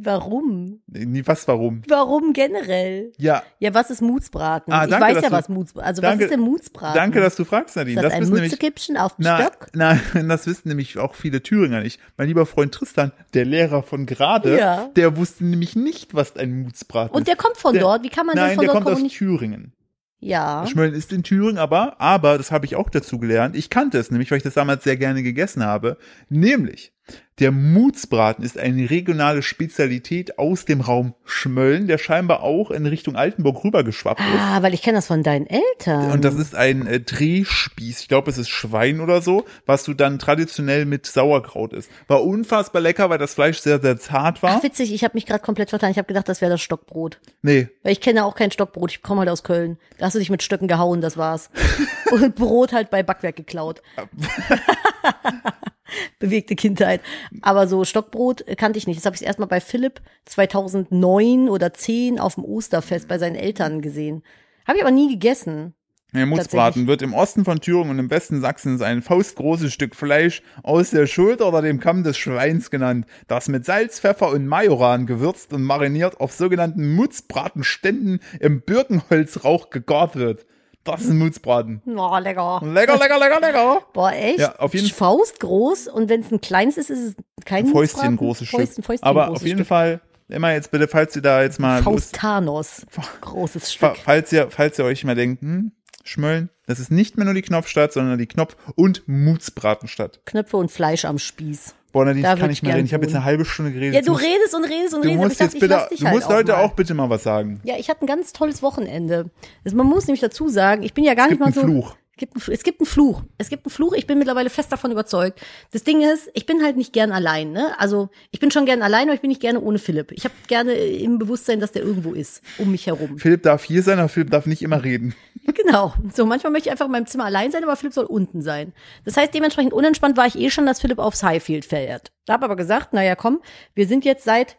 Warum? Nee, was, warum? Warum generell? Ja, Ja, was ist Mutsbraten? Ah, ich danke, weiß dass ja, was Mutsbraten Also, danke- was ist denn Mutsbraten? danke, dass du fragst, Nadine. Ist das, Das, ein Mutzekippchen auf dem na, Stock? na, das wissen nämlich auch viele Thüringer nicht. Mein lieber Freund Tristan, der Lehrer von gerade, Ja. der wusste nämlich nicht, was ein Mutsbraten Und ist. der kommt von Der- dort. Wie kann man denn Nein, von der dort kommt aus? Thüringen. Ja. Schmölln ist in Thüringen, aber, aber, das habe ich auch dazu gelernt. Ich kannte es nämlich, weil ich das damals sehr gerne gegessen habe. Nämlich, der Mutsbraten ist eine regionale Spezialität aus dem Raum Schmölln, der scheinbar auch in Richtung Altenburg rübergeschwappt ist. Ah, weil ich kenne das von deinen Eltern. Und das ist ein äh, Drehspieß. Ich glaube, es ist Schwein oder so, was du dann traditionell mit Sauerkraut isst. War unfassbar lecker, weil das Fleisch sehr, sehr zart war. Ach, witzig, ich habe mich gerade komplett vertan. Ich habe gedacht, das wäre das Stockbrot. nee, Weil ich kenne auch kein Stockbrot. Ich komme halt aus Köln. Da hast du dich mit Stöcken gehauen, das war's. Und Brot halt bei Backwerk geklaut. Bewegte Kindheit. Aber so Stockbrot kannte ich nicht. Das habe ich erstmal bei Philipp 2009 oder 10 auf dem Osterfest bei seinen Eltern gesehen. Habe ich aber nie gegessen. Der Mutzbraten wird im Osten von Thüringen und im Westen Sachsens ein faustgroßes Stück Fleisch aus der Schulter oder dem Kamm des Schweins genannt, das mit Salz, Pfeffer und Majoran gewürzt und mariniert auf sogenannten Mutzbratenständen im Birkenholzrauch gegart wird. Das ist ein Mutzbraten. Oh, lecker. Lecker, lecker, lecker, lecker. Boah, echt? Ja, auf jeden- Faust groß und wenn es ein kleines ist, ist es kein Fäustchen Mutzbraten? großes Fäustchen, Stück. Fäustchen Aber großes auf jeden Stück. Fall, immer jetzt bitte, falls ihr da jetzt mal Lust, Faustanos. Großes Stück. falls ihr, falls ihr euch mal denkt, hm, Schmöllen, das ist nicht mehr nur die Knopfstadt, sondern die Knopf- und Mutzbratenstadt. Knöpfe und Fleisch am Spieß. Boah, Nadine, Da ich kann nicht ich mehr reden. Ich habe jetzt eine halbe Stunde geredet. Ja, du redest und redest und Du redest. musst ich dachte, jetzt ich bitte, lass dich du halt musst heute mal. auch bitte mal was sagen. Ja, ich hatte ein ganz tolles Wochenende. Also man muss nämlich dazu sagen, ich bin ja gar Es nicht gibt mal einen so. Fluch. Es gibt, einen, es gibt einen Fluch. Es gibt einen Fluch. Ich bin mittlerweile fest davon überzeugt. Das Ding ist, ich bin halt nicht gern allein. Ne? Also ich bin schon gern allein, aber ich bin nicht gerne ohne Philipp. Ich habe gerne im Bewusstsein, dass der irgendwo ist, um mich herum. Philipp darf hier sein, aber Philipp darf nicht immer reden. Genau. So, manchmal möchte ich einfach in meinem Zimmer allein sein, aber Philipp soll unten sein. Das heißt, dementsprechend unentspannt war ich eh schon, dass Philipp aufs Highfield fährt. Da habe aber gesagt, naja, komm, wir sind jetzt seit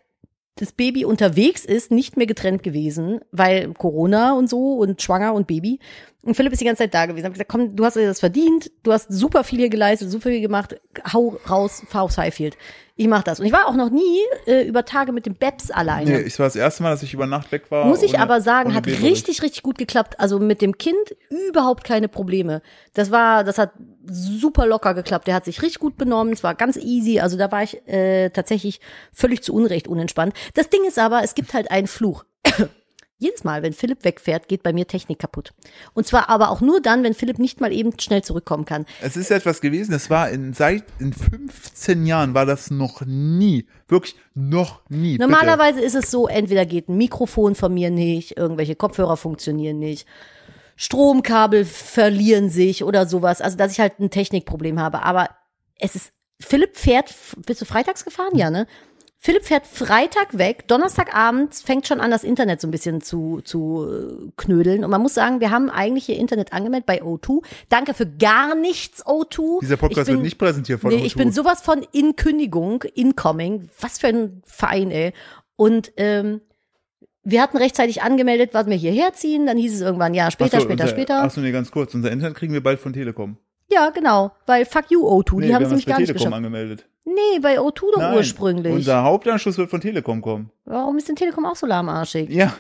das Baby unterwegs ist, nicht mehr getrennt gewesen, weil Corona und so und schwanger und Baby. Und Philipp ist die ganze Zeit da gewesen. Hab gesagt, komm, du hast dir das verdient, du hast super viel hier geleistet, super viel gemacht, hau raus, fahr aufs Highfield. Ich mach das. Und ich war auch noch nie äh, über Tage mit dem Babs alleine. Nee, ich war das erste Mal, dass ich über Nacht weg war. Muss ich ohne- aber sagen, hat Baby. richtig, richtig gut geklappt. Also mit dem Kind überhaupt keine Probleme. Das war, das hat super locker geklappt. Der hat sich richtig gut benommen. Es war ganz easy. Also da war ich äh, tatsächlich völlig zu Unrecht unentspannt. Das Ding ist aber, es gibt halt einen Fluch. Jedes Mal, wenn Philipp wegfährt, geht bei mir Technik kaputt. Und zwar aber auch nur dann, wenn Philipp nicht mal eben schnell zurückkommen kann. Es ist etwas gewesen, es war in, seit, in 15 Jahren war das noch nie, wirklich noch nie. bitte. Normalerweise ist es so, entweder geht ein Mikrofon von mir nicht, irgendwelche Kopfhörer funktionieren nicht, Stromkabel verlieren sich oder sowas. Also, dass ich halt ein Technikproblem habe. Aber es ist, Philipp fährt, bist du freitags gefahren? Ja, ne? Philipp fährt Freitag weg, Donnerstagabends fängt schon an, das Internet so ein bisschen zu, zu äh, knödeln. Und man muss sagen, wir haben eigentlich ihr Internet angemeldet bei O2. Danke für gar nichts, O2. Dieser Podcast bin- wird nicht präsentiert von Nee, O2. ich bin sowas von in Kündigung, incoming. Was für ein Verein, ey. Und ähm, wir hatten rechtzeitig angemeldet, was wir hierher ziehen. Dann hieß es irgendwann, ja, später, so, später, unser, später. Achso, nee, ganz kurz. Unser Internet kriegen wir bald von Telekom. Ja, genau. Weil fuck you, O2. Nee, die haben es nämlich gar nicht Telekom geschafft. angemeldet. Nee, bei O2 doch Nein, ursprünglich. Unser Hauptanschluss wird von Telekom kommen. Warum ist denn Telekom auch so lahmarschig? Ja,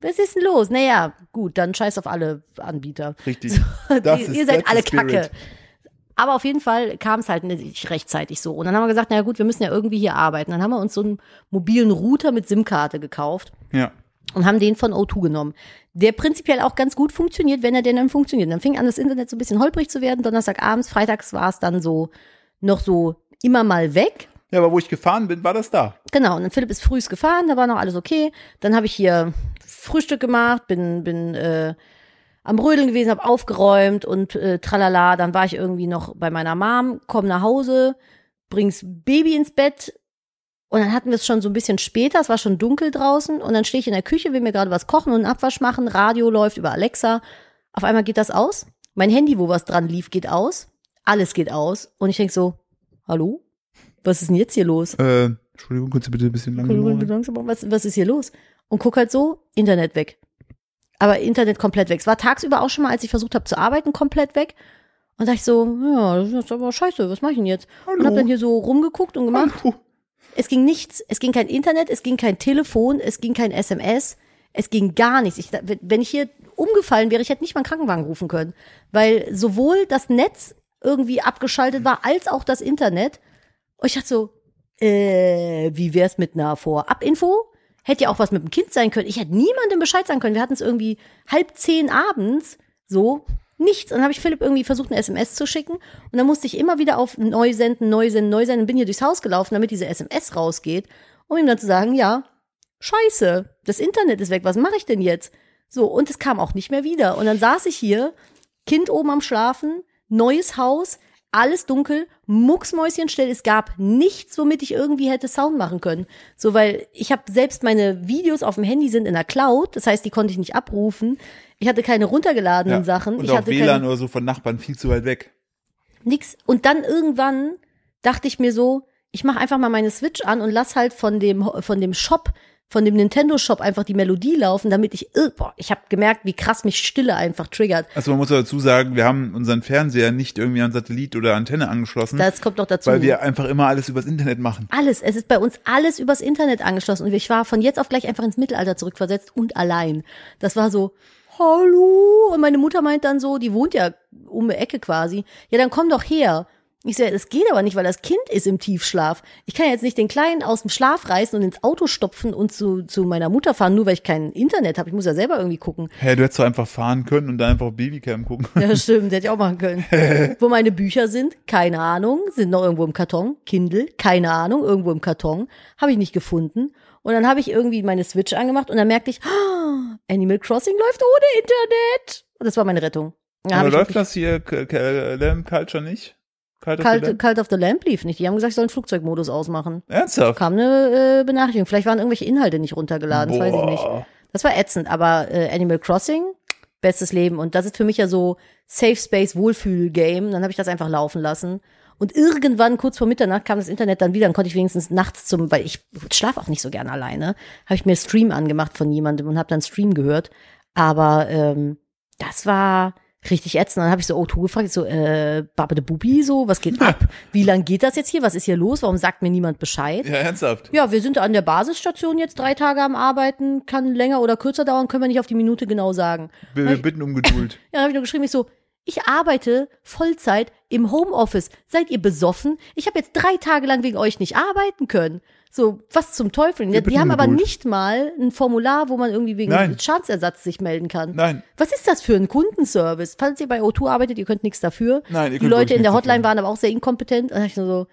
Was ist denn los? Naja, gut, dann scheiß auf alle Anbieter. richtig. Das ihr, ist- ihr seid alle. Kacke. Aber auf jeden Fall kam es halt nicht rechtzeitig so. Und dann haben wir gesagt, naja gut, wir müssen ja irgendwie hier arbeiten. Dann haben wir uns so einen mobilen Router mit SIM-Karte gekauft Ja. und haben den von O2 genommen. Der prinzipiell auch ganz gut funktioniert, wenn er denn dann funktioniert. Dann fing an, das Internet so ein bisschen holprig zu werden. Donnerstagabends, freitags war es dann so noch so immer mal weg. Ja, aber wo ich gefahren bin, war das da. Genau, und dann Philipp ist frühs gefahren, da war noch alles okay. Dann habe ich hier Frühstück gemacht, bin, bin äh, am Rödeln gewesen, habe aufgeräumt und äh, tralala. Dann war ich irgendwie noch bei meiner Mom, komm nach Hause, bring's Baby ins Bett. Und dann hatten wir es schon so ein bisschen später, es war schon dunkel draußen. Und dann stehe ich in der Küche, will mir gerade was kochen und einen Abwasch machen. Radio läuft über Alexa. Auf einmal geht das aus. Mein Handy, wo was dran lief, geht aus. Alles geht aus. Und ich denk so, hallo? Was ist denn jetzt hier los? Äh, Entschuldigung, kannst du bitte ein bisschen langsamer langsam, was, was ist hier los? Und guck halt so, Internet weg. Aber Internet komplett weg. Es war tagsüber auch schon mal, als ich versucht habe zu arbeiten, komplett weg. Und dachte ich so, ja, das ist aber scheiße, was mache ich denn jetzt? Und Hallo? hab dann hier so rumgeguckt und gemacht. Hallo. Es ging nichts. Es ging kein Internet, es ging kein Telefon, es ging kein SMS. Es ging gar nichts. Ich, wenn ich hier umgefallen wäre, ich hätte nicht mal einen Krankenwagen rufen können. Weil sowohl das Netz irgendwie abgeschaltet war, als auch das Internet. Und ich dachte so, äh, wie wär's mit einer Vorab-Info? Hätte ja auch was mit dem Kind sein können. Ich hätte niemandem Bescheid sagen können. Wir hatten es irgendwie halb zehn abends, so, nichts. Und dann habe ich Philipp irgendwie versucht, eine SMS zu schicken. Und dann musste ich immer wieder auf neu senden, neu senden, neu senden. Und bin hier durchs Haus gelaufen, damit diese SMS rausgeht, um ihm dann zu sagen, ja, scheiße, das Internet ist weg, was mache ich denn jetzt? So, und es kam auch nicht mehr wieder. Und dann saß ich hier, Kind oben am Schlafen, neues Haus, alles dunkel, mucksmäuschenstill. Es gab nichts, womit ich irgendwie hätte Sound machen können. So, weil ich habe selbst meine Videos auf dem Handy sind in der Cloud, das heißt, die konnte ich nicht abrufen. Ich hatte keine runtergeladenen Ja. Sachen. Und ich auch hatte WLAN oder so von Nachbarn viel zu weit weg. nix. Und dann irgendwann dachte ich mir so, ich mache einfach mal meine Switch an und lass halt von dem von dem Shop, von dem Nintendo Shop einfach die Melodie laufen, damit ich boah, ich habe gemerkt, wie krass mich Stille einfach triggert. Also man muss dazu sagen, wir haben unseren Fernseher nicht irgendwie an Satellit oder Antenne angeschlossen, Das kommt noch dazu. weil wir einfach immer alles übers Internet machen. Alles, es ist bei uns alles übers Internet angeschlossen und ich war von jetzt auf gleich einfach ins Mittelalter zurückversetzt und allein. Das war so, hallo. Und meine Mutter meint dann so, die wohnt ja um die Ecke quasi. Ja, dann komm doch her. Ich so, das geht aber nicht, weil das Kind ist im Tiefschlaf. Ich kann jetzt nicht den Kleinen aus dem Schlaf reißen und ins Auto stopfen und zu, zu meiner Mutter fahren, nur weil ich kein Internet habe. Ich muss ja selber irgendwie gucken. Hä, du hättest doch einfach fahren können und dann einfach Babycam gucken. Ja, stimmt, hätte ich auch machen können. Wo meine Bücher sind, keine Ahnung, sind noch irgendwo im Karton. Kindle, keine Ahnung, irgendwo im Karton. Habe ich nicht gefunden. Und dann habe ich irgendwie meine Switch angemacht und dann merkte ich, ah, Animal Crossing läuft ohne Internet. Und das war meine Rettung. Da Aber läuft das hier Lamb Culture nicht? Cult of Cult, of the Lamp lief nicht. Die haben gesagt, ich soll den Flugzeugmodus ausmachen. Ernsthaft? Kam eine äh, Benachrichtigung. Vielleicht waren irgendwelche Inhalte nicht runtergeladen, das weiß ich nicht. Boah. Das war ätzend, aber äh, Animal Crossing, bestes Leben. Und das ist für mich ja so Safe Space Wohlfühl-Game. Dann habe ich das einfach laufen lassen. Und irgendwann, kurz vor Mitternacht, kam das Internet dann wieder. Dann konnte ich wenigstens nachts zum, weil ich schlafe auch nicht so gern alleine, habe ich mir Stream angemacht von jemandem und habe dann Stream gehört. Aber ähm, das war richtig ätzend. Dann habe ich so O2 gefragt, so, äh, Babbe de Bubi, so, was geht ab? Wie lang geht das jetzt hier? Was ist hier los? Warum sagt mir niemand Bescheid? Ja, ernsthaft. Ja, wir sind an der Basisstation jetzt drei Tage am Arbeiten, kann länger oder kürzer dauern, können wir nicht auf die Minute genau sagen. Wir, wir bitten um Geduld. Ja, dann habe ich nur geschrieben, ich so, ich arbeite Vollzeit im Homeoffice. Seid ihr besoffen? Ich habe jetzt drei Tage lang wegen euch nicht arbeiten können. So, was zum Teufel? Die bitten haben aber Geduld. nicht mal ein Formular, wo man irgendwie wegen Nein. Schadensersatz sich melden kann. Nein. Was ist das für ein Kundenservice? Falls ihr bei O2 arbeitet, ihr könnt nichts dafür. Nein, ihr Die könnt Leute wirklich in der Hotline dafür. waren aber auch sehr inkompetent. Und da ich nur so,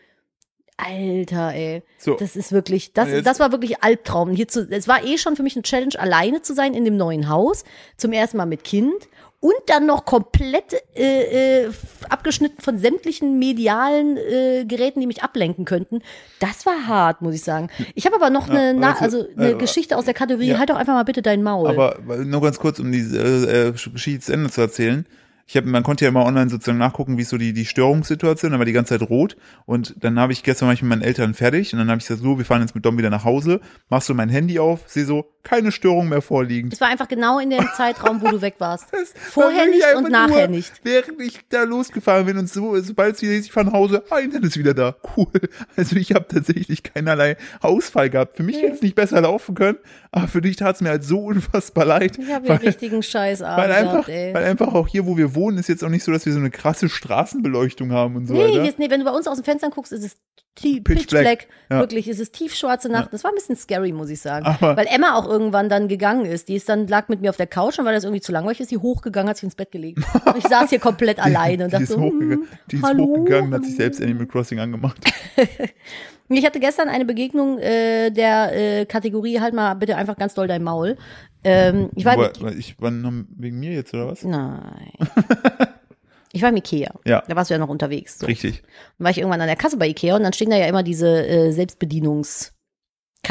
Alter, ey. So. Das ist wirklich, das, das war wirklich Albtraum. Hier zu, es war eh schon für mich eine Challenge, alleine zu sein in dem neuen Haus. Zum ersten Mal mit Kind. Und dann noch komplett äh, äh, abgeschnitten von sämtlichen medialen äh, Geräten, die mich ablenken könnten. Das war hart, muss ich sagen. Ich habe aber noch Ja, eine, Na also, also eine äh, Geschichte aus der Kategorie, ja. halt doch einfach mal bitte dein Maul. Aber nur ganz kurz, um diese äh, äh, Geschichte zu Ende zu erzählen. Ich habe, man konnte ja immer online sozusagen nachgucken, wie so die die Störungssituation. Dann war die ganze Zeit rot und dann habe ich gestern war ich mit meinen Eltern fertig und dann habe ich gesagt, so, wir fahren jetzt mit Dom wieder nach Hause. Machst du mein Handy auf, sehe so keine Störung mehr vorliegend. es war einfach genau in dem Zeitraum, wo du weg warst. Vorher war nicht und nachher nur, nicht. Während ich da losgefahren bin und so, sobald es wieder ist, ich fahre nach Hause, ah, Internet ist wieder da. Cool. Also ich habe tatsächlich keinerlei Ausfall gehabt. Für mich hätte es nicht besser laufen können, aber für dich tat es mir halt so unfassbar leid. Ich habe den richtigen Scheißabend weil einfach, gehabt, ey. weil einfach auch hier, wo wir wohnen, ist jetzt auch nicht so, dass wir so eine krasse Straßenbeleuchtung haben und so Nee, weiter. ist, nee, wenn du bei uns aus dem Fenster guckst, ist es Pitch pitch, black. black. Ja. Wirklich, es ist tiefschwarze Nacht. Das war ein bisschen scary, muss ich sagen. Aber- Weil Emma auch irgendwann dann gegangen ist. Die ist dann, lag mit mir auf der Couch und weil das irgendwie zu langweilig ist, sie hochgegangen, hat sich ins Bett gelegt. Und ich saß hier komplett alleine und die dachte so, hochgegangen, hm, die ist hallo, hochgegangen und hat sich selbst Animal Crossing angemacht. Ich hatte gestern eine Begegnung äh, der äh, Kategorie, halt mal bitte einfach ganz doll dein Maul. Ähm, ich war Wo- mit, ich, wann, wegen mir jetzt, oder was? Nein. Ich war im Ikea. Ja. Da warst du ja noch unterwegs. So. Richtig. Dann war ich irgendwann an der Kasse bei Ikea und dann stehen da ja immer diese äh,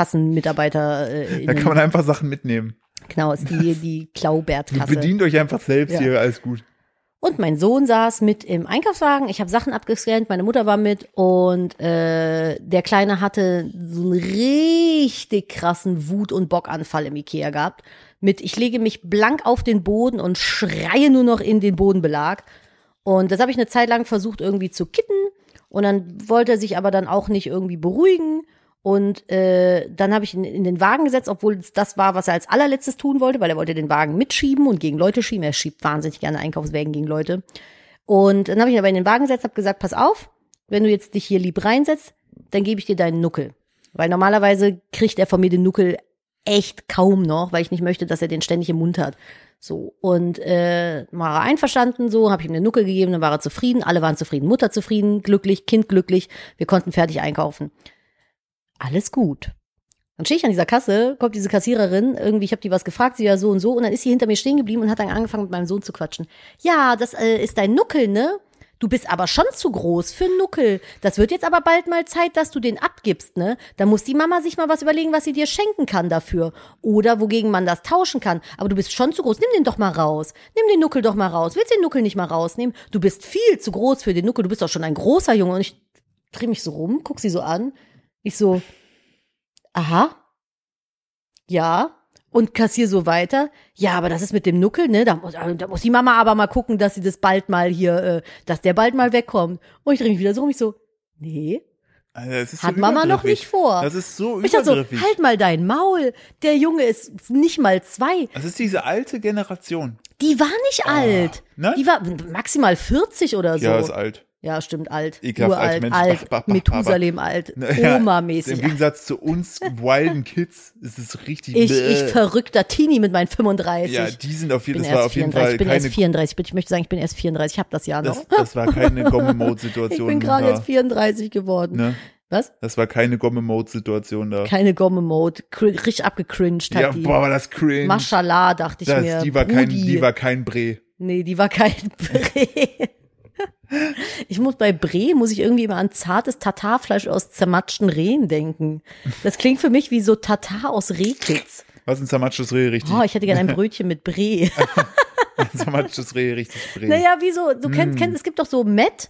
Selbstbedienungskassenmitarbeiter. Äh, Da kann man einfach Sachen mitnehmen. genau, ist die, die Klaubert-Kasse. Bedient euch einfach selbst Ja. hier, alles gut. Und mein Sohn saß mit im Einkaufswagen. Ich habe Sachen abgescannt, meine Mutter war mit und äh, der Kleine hatte so einen richtig krassen Wut- und Bockanfall im Ikea gehabt. Mit ich lege mich blank auf den Boden und schreie nur noch in den Bodenbelag. Und das habe ich eine Zeit lang versucht irgendwie zu kitten. Und dann wollte er sich aber dann auch nicht irgendwie beruhigen. Und äh, dann habe ich ihn in den Wagen gesetzt, obwohl es das war, was er als allerletztes tun wollte, weil er wollte den Wagen mitschieben und gegen Leute schieben. Er schiebt wahnsinnig gerne Einkaufswägen gegen Leute. Und dann habe ich ihn aber in den Wagen gesetzt, habe gesagt, pass auf, wenn du jetzt dich hier lieb reinsetzt, dann gebe ich dir deinen Nuckel. Weil normalerweise kriegt er von mir den Nuckel echt kaum noch, weil ich nicht möchte, dass er den ständig im Mund hat. So, und äh, war er einverstanden, so, habe ich ihm den Nuckel gegeben, dann war er zufrieden, alle waren zufrieden, Mutter zufrieden, glücklich, Kind glücklich, wir konnten fertig einkaufen. Alles gut. Dann stehe ich an dieser Kasse, kommt diese Kassiererin, irgendwie, ich habe die was gefragt, sie ja so und so, und dann ist sie hinter mir stehen geblieben und hat dann angefangen mit meinem Sohn zu quatschen. Ja, das äh, ist dein Nuckel, ne? Du bist aber schon zu groß für Nuckel. Das wird jetzt aber bald mal Zeit, dass du den abgibst, ne? Da muss die Mama sich mal was überlegen, was sie dir schenken kann dafür. Oder wogegen man das tauschen kann. Aber du bist schon zu groß. Nimm den doch mal raus. Nimm den Nuckel doch mal raus. Willst den Nuckel nicht mal rausnehmen? Du bist viel zu groß für den Nuckel. Du bist doch schon ein großer Junge. Und ich drehe mich so rum, guck sie so an. Ich so, aha. Ja und kassier so weiter. Ja, aber das ist mit dem Nuckel, ne? Da muss, da muss die Mama aber mal gucken, dass sie das bald mal hier, äh, dass der bald mal wegkommt. Und ich drehe mich wieder so um, ich so, nee, ist hat so Mama noch nicht vor. Das ist so ich dachte so, halt mal dein Maul. Der Junge ist nicht mal zwei. Das ist diese alte Generation. Die war nicht alt. nein? Die war maximal 40 oder so. Ja, ist alt. Ja, stimmt, alt. Ekelhaft alt, Uralt, Mensch. alt, Bah, bah, bah, Methusalem alt, Ja, Oma-mäßig. Im Gegensatz zu uns wilden Kids ist es richtig. Ich, ich verrückter Teenie mit meinen 35. Ja, die sind auf jeden bin das war auf jeden 34. Fall ich bin keine. erst 34. Ich möchte sagen, ich bin erst 34. Ich habe das Jahr noch. Das, das war keine ich Gomme-Mode-Situation. bin gerade jetzt 34 geworden. ne? Was? Das war keine Gomme-Mode-Situation da. Keine Gomme-Mode. Richtig abgecringed hat Ja, die. boah, war das cringe. Mashallah, dachte ich das, mir. die, war kein, die war kein Bre. Nee, die war kein Bre. Ich muss bei Bre, muss ich irgendwie immer an zartes Tatarfleisch aus zermatschten Rehen denken. Das klingt für mich wie so Tatar aus Rehkitz. Was ein zermatschtes Reh, richtig. Oh, ich hätte gerne ein Brötchen mit Bre. Ein zermatschtes Reh, richtig Bre. Naja, wie so, du Mm. kennst, kennst, es gibt doch so Met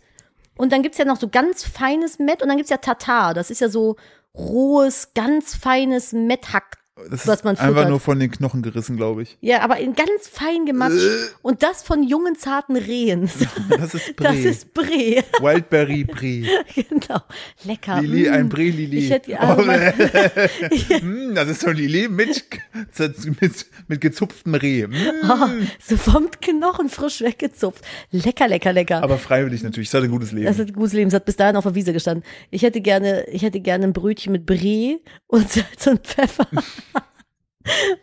und dann gibt's ja noch so ganz feines Met und dann gibt's ja Tatar. Das ist ja so rohes, ganz feines Metthack. Das was ist man einfach nur von den Knochen gerissen, glaube ich. Ja, aber in ganz fein gematscht. Und das von jungen, zarten Rehen. Das ist Bre. Das ist Bre. Wildberry Bre. genau. Lecker. Lili, Mm. ein Bre-Lili. Ich hätte, also mein, Mm, das ist so Lili mit, mit, mit gezupftem Reh. Mm. oh, so vom Knochen frisch weggezupft. Lecker, lecker, lecker. Aber freiwillig natürlich. Es hat ein gutes Leben. Das hat ein gutes Leben. Es hat bis dahin auf der Wiese gestanden. Ich hätte gerne, ich hätte gerne ein Brötchen mit Brie und Salz und Pfeffer.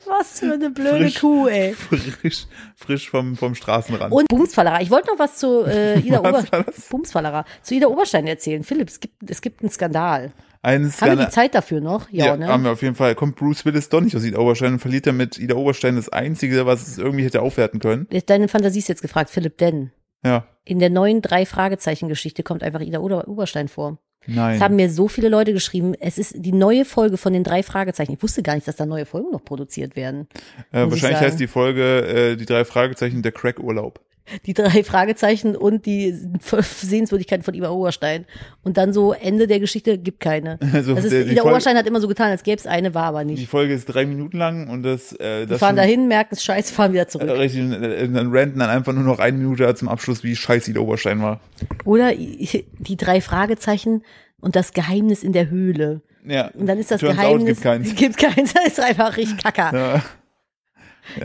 Was für eine blöde Frisch. Kuh, ey. frisch, frisch vom, vom Straßenrand. Und Bumsfallerer. Ich wollte noch was zu äh, Ida Oberstein. Bumsfallerer. Zu Ida Oberstein erzählen. Philipp, es gibt, es gibt einen Skandal. Eines Haben wir Skandal- die Zeit dafür noch? Ja, Ja, ne? haben wir auf jeden Fall. Kommt Bruce Willis doch nicht aus Ida Oberstein und verliert damit Ida Oberstein das Einzige, was es irgendwie hätte aufwerten können. Deine Fantasie ist jetzt gefragt, Philipp, denn Ja. in der neuen Drei-Fragezeichen-Geschichte kommt einfach Ida Ober- Oberstein vor. Nein. Es haben mir so viele Leute geschrieben, es ist die neue Folge von den drei Fragezeichen. Ich wusste gar nicht, dass da neue Folgen noch produziert werden. äh, wahrscheinlich heißt die Folge äh, die drei Fragezeichen der Crack-Urlaub. Die drei Fragezeichen und die Sehenswürdigkeiten von Ida Oberstein. Und dann so Ende der Geschichte gibt keine. Also Das ist, der- die Ida Oberstein hat immer so getan, als gäbe es eine, war aber Die nicht. Folge ist drei Minuten lang und das, äh, Wir das fahren schon- dahin, merken es scheiße, fahren wieder äh, zurück. richtig, äh, dann ranten dann einfach nur noch eine Minute zum Abschluss, wie scheiße Ida Oberstein war. Oder die drei Fragezeichen und das Geheimnis in der Höhle. Ja. Und dann ist das Turns out, Geheimnis. gibt keins. Gibt keins, das ist einfach richtig kacker. Ja.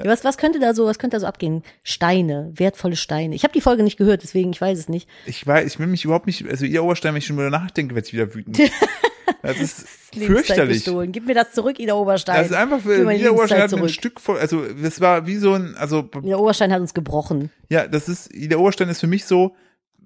Was, was könnte da so, was könnte da so abgehen? Steine, wertvolle Steine. Ich habe die Folge nicht gehört, deswegen ich weiß es nicht. Ich weiß, ich will mich überhaupt nicht, also Ida Oberstein, wenn ich schon wieder nachdenke, wird ich wieder wütend. Das ist fürchterlich. gestohlen. Gib mir das zurück, Ida Oberstein. Das ist einfach für Ida Oberstein hat ein. Stück voll, also das war wie so ein, also Ida Oberstein hat uns gebrochen. ja, das ist, Ida Oberstein ist für mich so,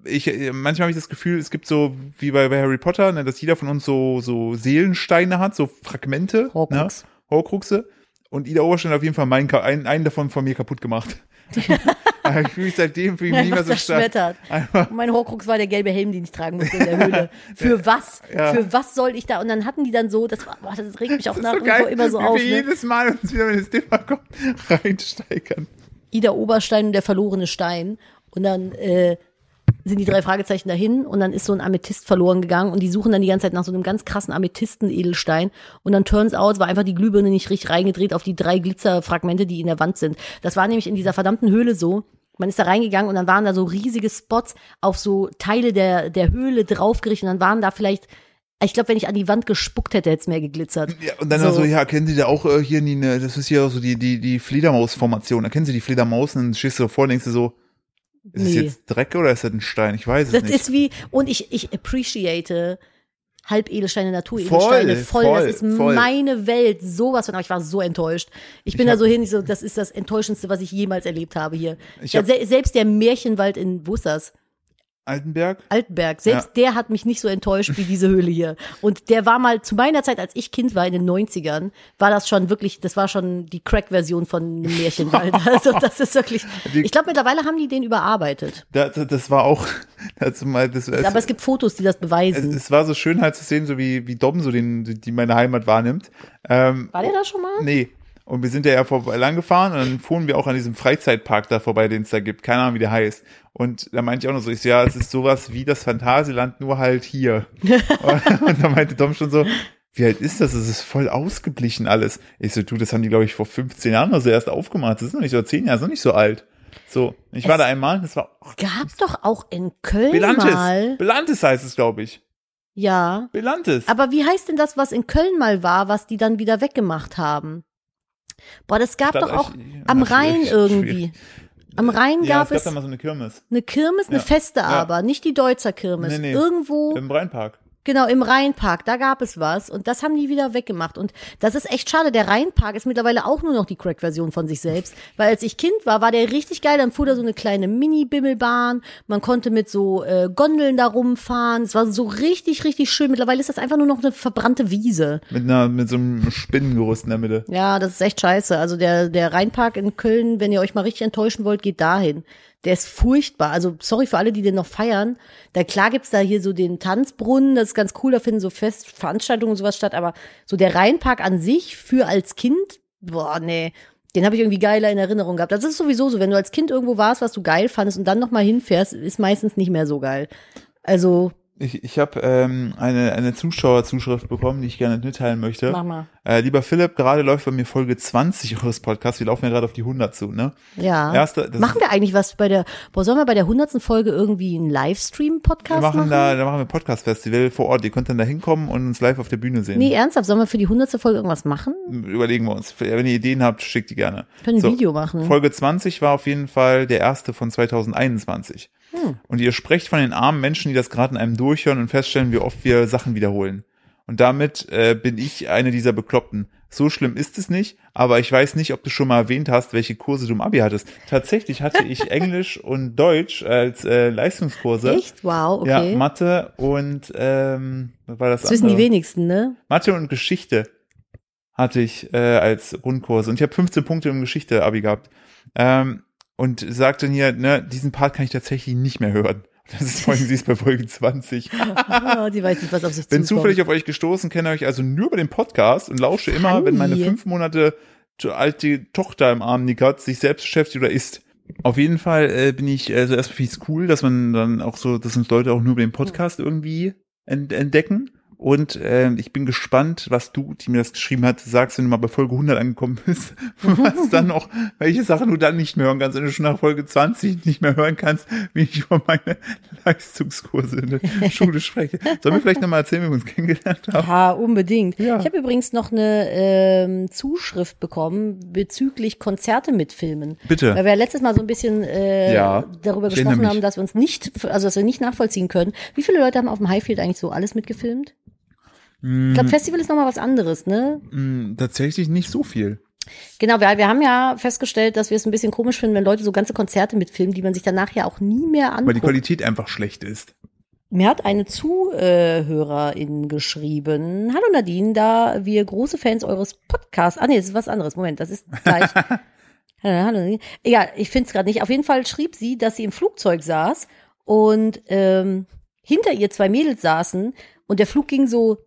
ich, manchmal habe ich das Gefühl, es gibt so, wie bei, bei Harry Potter, ne, dass jeder von uns so, so Seelensteine hat, so Fragmente, Horcrux. ne, Horcruxe. Und Ida Oberstein hat auf jeden Fall meinen, einen, einen davon von mir kaputt gemacht. ich fühle mich seitdem fühle ich mich nicht mehr so stark. mein Horcrux war der gelbe Helm, den ich tragen musste in der Höhle. Für was? Ja. Für was soll ich da? Und dann hatten die dann so, das, boah, das regt mich auch nach so geil, immer so wie auf. wir Ne? jedes Mal uns wieder, wenn das Thema kommt, reinsteigern. Ida Oberstein und der verlorene Stein. Und dann äh, sind die drei Fragezeichen dahin und dann ist so ein Amethyst verloren gegangen und die suchen dann die ganze Zeit nach so einem ganz krassen Amethysten-Edelstein und dann turns out war einfach die Glühbirne nicht richtig reingedreht auf die drei Glitzerfragmente, die in der Wand sind. Das war nämlich in dieser verdammten Höhle so. Man ist da reingegangen und dann waren da so riesige Spots auf so Teile der, der Höhle draufgerichtet und dann waren da vielleicht Ich glaube, wenn ich an die Wand gespuckt hätte, hätte es mehr geglitzert. Ja, und dann So. so. so, ja, kennen Sie da auch äh, hier die, das ist hier auch so die, die, die Fledermaus-Formation. Da kennen Sie die Fledermaus und dann stehst du davor und denkst du so, ist es Nee. jetzt Dreck oder ist das ein Stein? Ich weiß es Das nicht. ist wie, und ich, ich appreciate Halbedelsteine, Naturedelsteine Voll, voll. voll, das ist voll. meine Welt. Sowas von, aber ich war so enttäuscht. Ich bin Ich da so hin, ich so, das ist das Enttäuschendste, was ich jemals erlebt habe hier. Hab- se selbst der Märchenwald in, wo ist das? Altenberg? Altenberg, selbst der hat mich nicht so enttäuscht wie diese Höhle hier. Und der war mal zu meiner Zeit, als ich Kind war in den 90ern, war das schon wirklich, das war schon die Crack-Version von einem Märchenwald. Also das ist wirklich, ich glaube mittlerweile haben die den überarbeitet. Das, das war auch, das, mal, das, es, Aber es gibt Fotos, die das es, beweisen. es war so schön halt zu sehen, so wie, wie Dom so den, die meine Heimat wahrnimmt. Ähm, War der da schon mal? Nee. Und wir sind ja, ja vor, lang gefahren und dann fuhren wir auch an diesem Freizeitpark da vorbei, den es da gibt. Keine Ahnung, wie der heißt. Und da meinte ich auch noch so, ich so, ja, es ist sowas wie das Phantasialand, nur halt hier. und, und da meinte Dom schon so, wie alt ist das? Es ist voll ausgeblichen alles. Ich so, du, das haben die, glaube ich, vor 15 Jahren oder so erst aufgemacht. Das ist noch nicht so 10 Jahre, ist noch nicht so alt. So, ich war Es- da einmal, das war ach, Gab doch auch in Köln Belantes. mal. Belantes heißt es, glaube ich. Ja. Belantes. Aber wie heißt denn das, was in Köln mal war, was die dann wieder weggemacht haben? Boah, das gab doch auch ja, am Rhein irgendwie. Am Rhein Ja, gab es gab es da mal so eine Kirmes. eine Kirmes, eine Ja. feste Ja. aber, nicht die Deutzer Kirmes. Nee, nee. Irgendwo, Im Rheinpark. Genau, im Rheinpark, da gab es was und das haben die wieder weggemacht. Und das ist echt schade. Der Rheinpark ist mittlerweile auch nur noch die Crack-Version von sich selbst. Weil als ich Kind war, war der richtig geil. Dann fuhr da so eine kleine Mini-Bimmelbahn. Man konnte mit so äh, Gondeln da rumfahren. Es war so richtig, richtig schön. Mittlerweile ist das einfach nur noch eine verbrannte Wiese. Mit einer, mit so einem Spinnengerüst in der Mitte. Ja, das ist echt scheiße. Also der, der Rheinpark in Köln, wenn ihr euch mal richtig enttäuschen wollt, geht dahin. Der ist furchtbar. Also sorry für alle, die den noch feiern. Da klar gibt's da hier so den Tanzbrunnen, das ist ganz cool, da finden so Fest Veranstaltungen und sowas statt, aber so der Rheinpark an sich für als Kind, boah, nee. Den habe ich irgendwie geiler in Erinnerung gehabt. Das ist sowieso so, wenn du als Kind irgendwo warst, was du geil fandest und dann noch mal hinfährst, ist meistens nicht mehr so geil. Also, Ich, ich habe ähm, eine, eine Zuschauerzuschrift bekommen, die ich gerne mitteilen möchte. mach mal. Äh, lieber Philipp, gerade läuft bei mir Folge 20 eures Podcasts. Wir laufen ja gerade auf die 100 zu, ne? Ja. Erste, Machen wir eigentlich was bei der, boah, sollen wir bei der hundertsten Folge irgendwie einen Livestream-Podcast machen, machen? da, da machen wir Podcast-Festival vor Ort. Ihr könnt dann da hinkommen und uns live auf der Bühne sehen. Nee, ernsthaft, sollen wir für die hundertste Folge irgendwas machen? Überlegen wir uns. Wenn ihr Ideen habt, schickt die gerne. Wir können ein So, Video machen. Folge 20 war auf jeden Fall der erste von 2021. Hm. Und ihr sprecht von den armen Menschen, die das gerade in einem durchhören und feststellen, wie oft wir Sachen wiederholen. Und damit äh, bin ich eine dieser Bekloppten. So schlimm ist es nicht, aber ich weiß nicht, ob du schon mal erwähnt hast, welche Kurse du im Abi hattest. Tatsächlich hatte ich Englisch und Deutsch als äh, Leistungskurse. Echt? Wow, okay. Ja, Mathe und ähm, was war das, das wissen die wenigsten, ne? Mathe und Geschichte hatte ich äh, als Grundkurse. Und ich habe 15 Punkte im Geschichte-Abi gehabt. Ähm, und sagte dann hier, ne, diesen Part kann ich tatsächlich nicht mehr hören. Das ist allem, sie ist bei Folge 20. Ah, die weiß nicht, was auf sich Bin zukommt. zufällig auf euch gestoßen, kenne euch also nur über den Podcast und lausche immer, wenn meine Funny. fünf Monate alte Tochter im Arm hat, sich selbst beschäftigt oder isst. Auf jeden Fall äh, bin ich, also erstmal finde ich es cool, dass man dann auch so, dass uns Leute auch nur über den Podcast irgendwie ent entdecken. Und ähm, ich bin gespannt, was du, die mir das geschrieben hat, sagst, wenn du mal bei Folge 100 angekommen bist, was dann noch, welche Sachen du dann nicht mehr hören kannst, wenn du schon nach Folge 20 nicht mehr hören kannst, wie ich über meine Leistungskurse in der Schule spreche. Sollen wir vielleicht nochmal erzählen, wie wir uns kennengelernt haben? Ja, unbedingt. Ja. Ich habe übrigens noch eine ähm, Zuschrift bekommen bezüglich Konzerte mit Filmen. Bitte. Weil wir ja letztes Mal so ein bisschen äh, Ja, darüber gesprochen haben, dass wir uns nicht, also dass wir nicht nachvollziehen können. Wie viele Leute haben auf dem Highfield eigentlich so alles mitgefilmt? Ich glaube, Festival ist nochmal was anderes, ne? Mm, tatsächlich nicht so viel. Genau, wir, wir haben ja festgestellt, dass wir es ein bisschen komisch finden, wenn Leute so ganze Konzerte mitfilmen, die man sich danach ja auch nie mehr Weil die anguckt. Qualität einfach schlecht ist. Mir hat eine Zuhörerin geschrieben, hallo Nadine, da wir große Fans eures Podcasts, ah nee, das ist was anderes, Moment, das ist gleich. hallo, Nadine. Egal, ich finde es gerade nicht. Auf jeden Fall schrieb sie, dass sie im Flugzeug saß und ähm, hinter ihr zwei Mädels saßen und der Flug ging so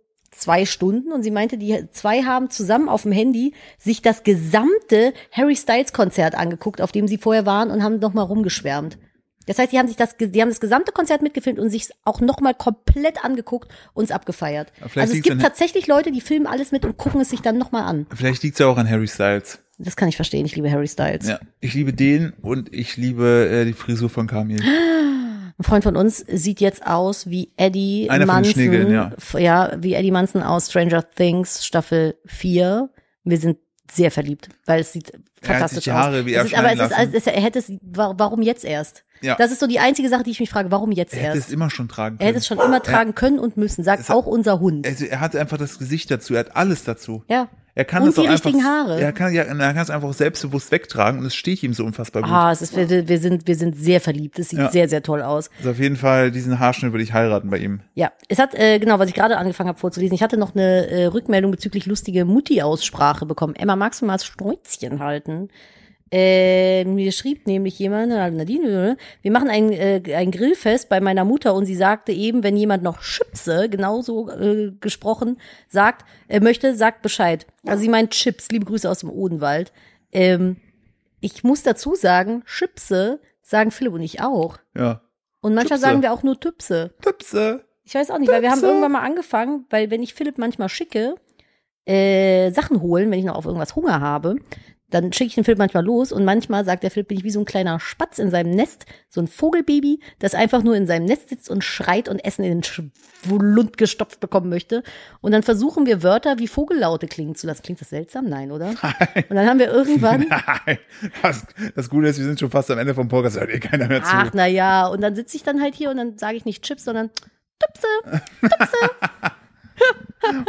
zwei Stunden und sie meinte, die zwei haben zusammen auf dem Handy sich das gesamte Harry Styles Konzert angeguckt, auf dem sie vorher waren und haben noch mal rumgeschwärmt. Das heißt, die haben sich das, die haben das gesamte Konzert mitgefilmt und sich auch noch mal komplett angeguckt und es abgefeiert. Vielleicht Also es gibt tatsächlich Leute, die filmen alles mit und gucken es sich dann noch mal an. Vielleicht liegt es ja auch an Harry Styles. Das kann ich verstehen. Ich liebe Harry Styles. Ja. Ich liebe den und ich liebe äh, die Frisur von Kamil. Ein Freund von uns sieht jetzt aus wie Eddie Einer. Schneegeln, ja. Ja, wie Eddie Munson aus Stranger Things Staffel 4. Wir sind sehr verliebt, weil es sieht Er hat fantastisch Haare aus. wie es ist, aber es ist, es ist, er hätte es, wa- warum jetzt erst? Ja. Das ist so die einzige Sache, die ich mich frage, warum jetzt Er hätte es erst? immer schon tragen können. Er hätte es schon immer tragen können und müssen, sagt hat- auch unser Hund. Also er hat einfach das Gesicht dazu, er hat alles dazu. Ja. Er kann Und die einfach, richtigen Haare. Er kann ja, er kann es einfach selbstbewusst wegtragen und es steht ihm so unfassbar gut. Ah, es ist, wir, wir sind, wir sind sehr verliebt. Es sieht Ja. sehr, sehr toll aus. Also auf jeden Fall, diesen Haarschnitt würde ich heiraten bei ihm. Ja, es hat, äh, genau, was ich gerade angefangen habe vorzulesen, ich hatte noch eine äh, Rückmeldung bezüglich lustige Mutti-Aussprache bekommen. Emma, magst du mal das Schnäuzchen halten? Äh, mir schrieb nämlich jemand, äh, Nadine, wir machen ein, äh, ein Grillfest bei meiner Mutter und sie sagte eben, wenn jemand noch Chipse, genauso äh, gesprochen, sagt, äh, möchte, sagt Bescheid. Also sie meint Chips, liebe Grüße aus dem Odenwald. Ähm, ich muss dazu sagen, Chipse sagen Philipp und ich auch. Ja. Und manchmal Chipse. sagen wir auch nur Tüpse. Tüpse. Ich weiß auch nicht, weil wir haben irgendwann mal angefangen, weil wenn ich Philipp manchmal schicke, äh, Sachen holen, wenn ich noch auf irgendwas Hunger habe, dann schicke ich den Philipp manchmal los und manchmal sagt der Philipp, bin ich wie so ein kleiner Spatz in seinem Nest, so ein Vogelbaby, das einfach nur in seinem Nest sitzt und schreit und Essen in den Schlund gestopft bekommen möchte. Und dann versuchen wir Wörter wie Vogellaute klingen zu lassen. Klingt das seltsam? Nein, oder? Und dann haben wir irgendwann, Nein. Das, das Gute ist, wir sind schon fast am Ende vom Podcast, hört eh keiner mehr zu. ach na ja, und dann sitze ich dann halt hier und dann sage ich nicht Chips, sondern Tüpse.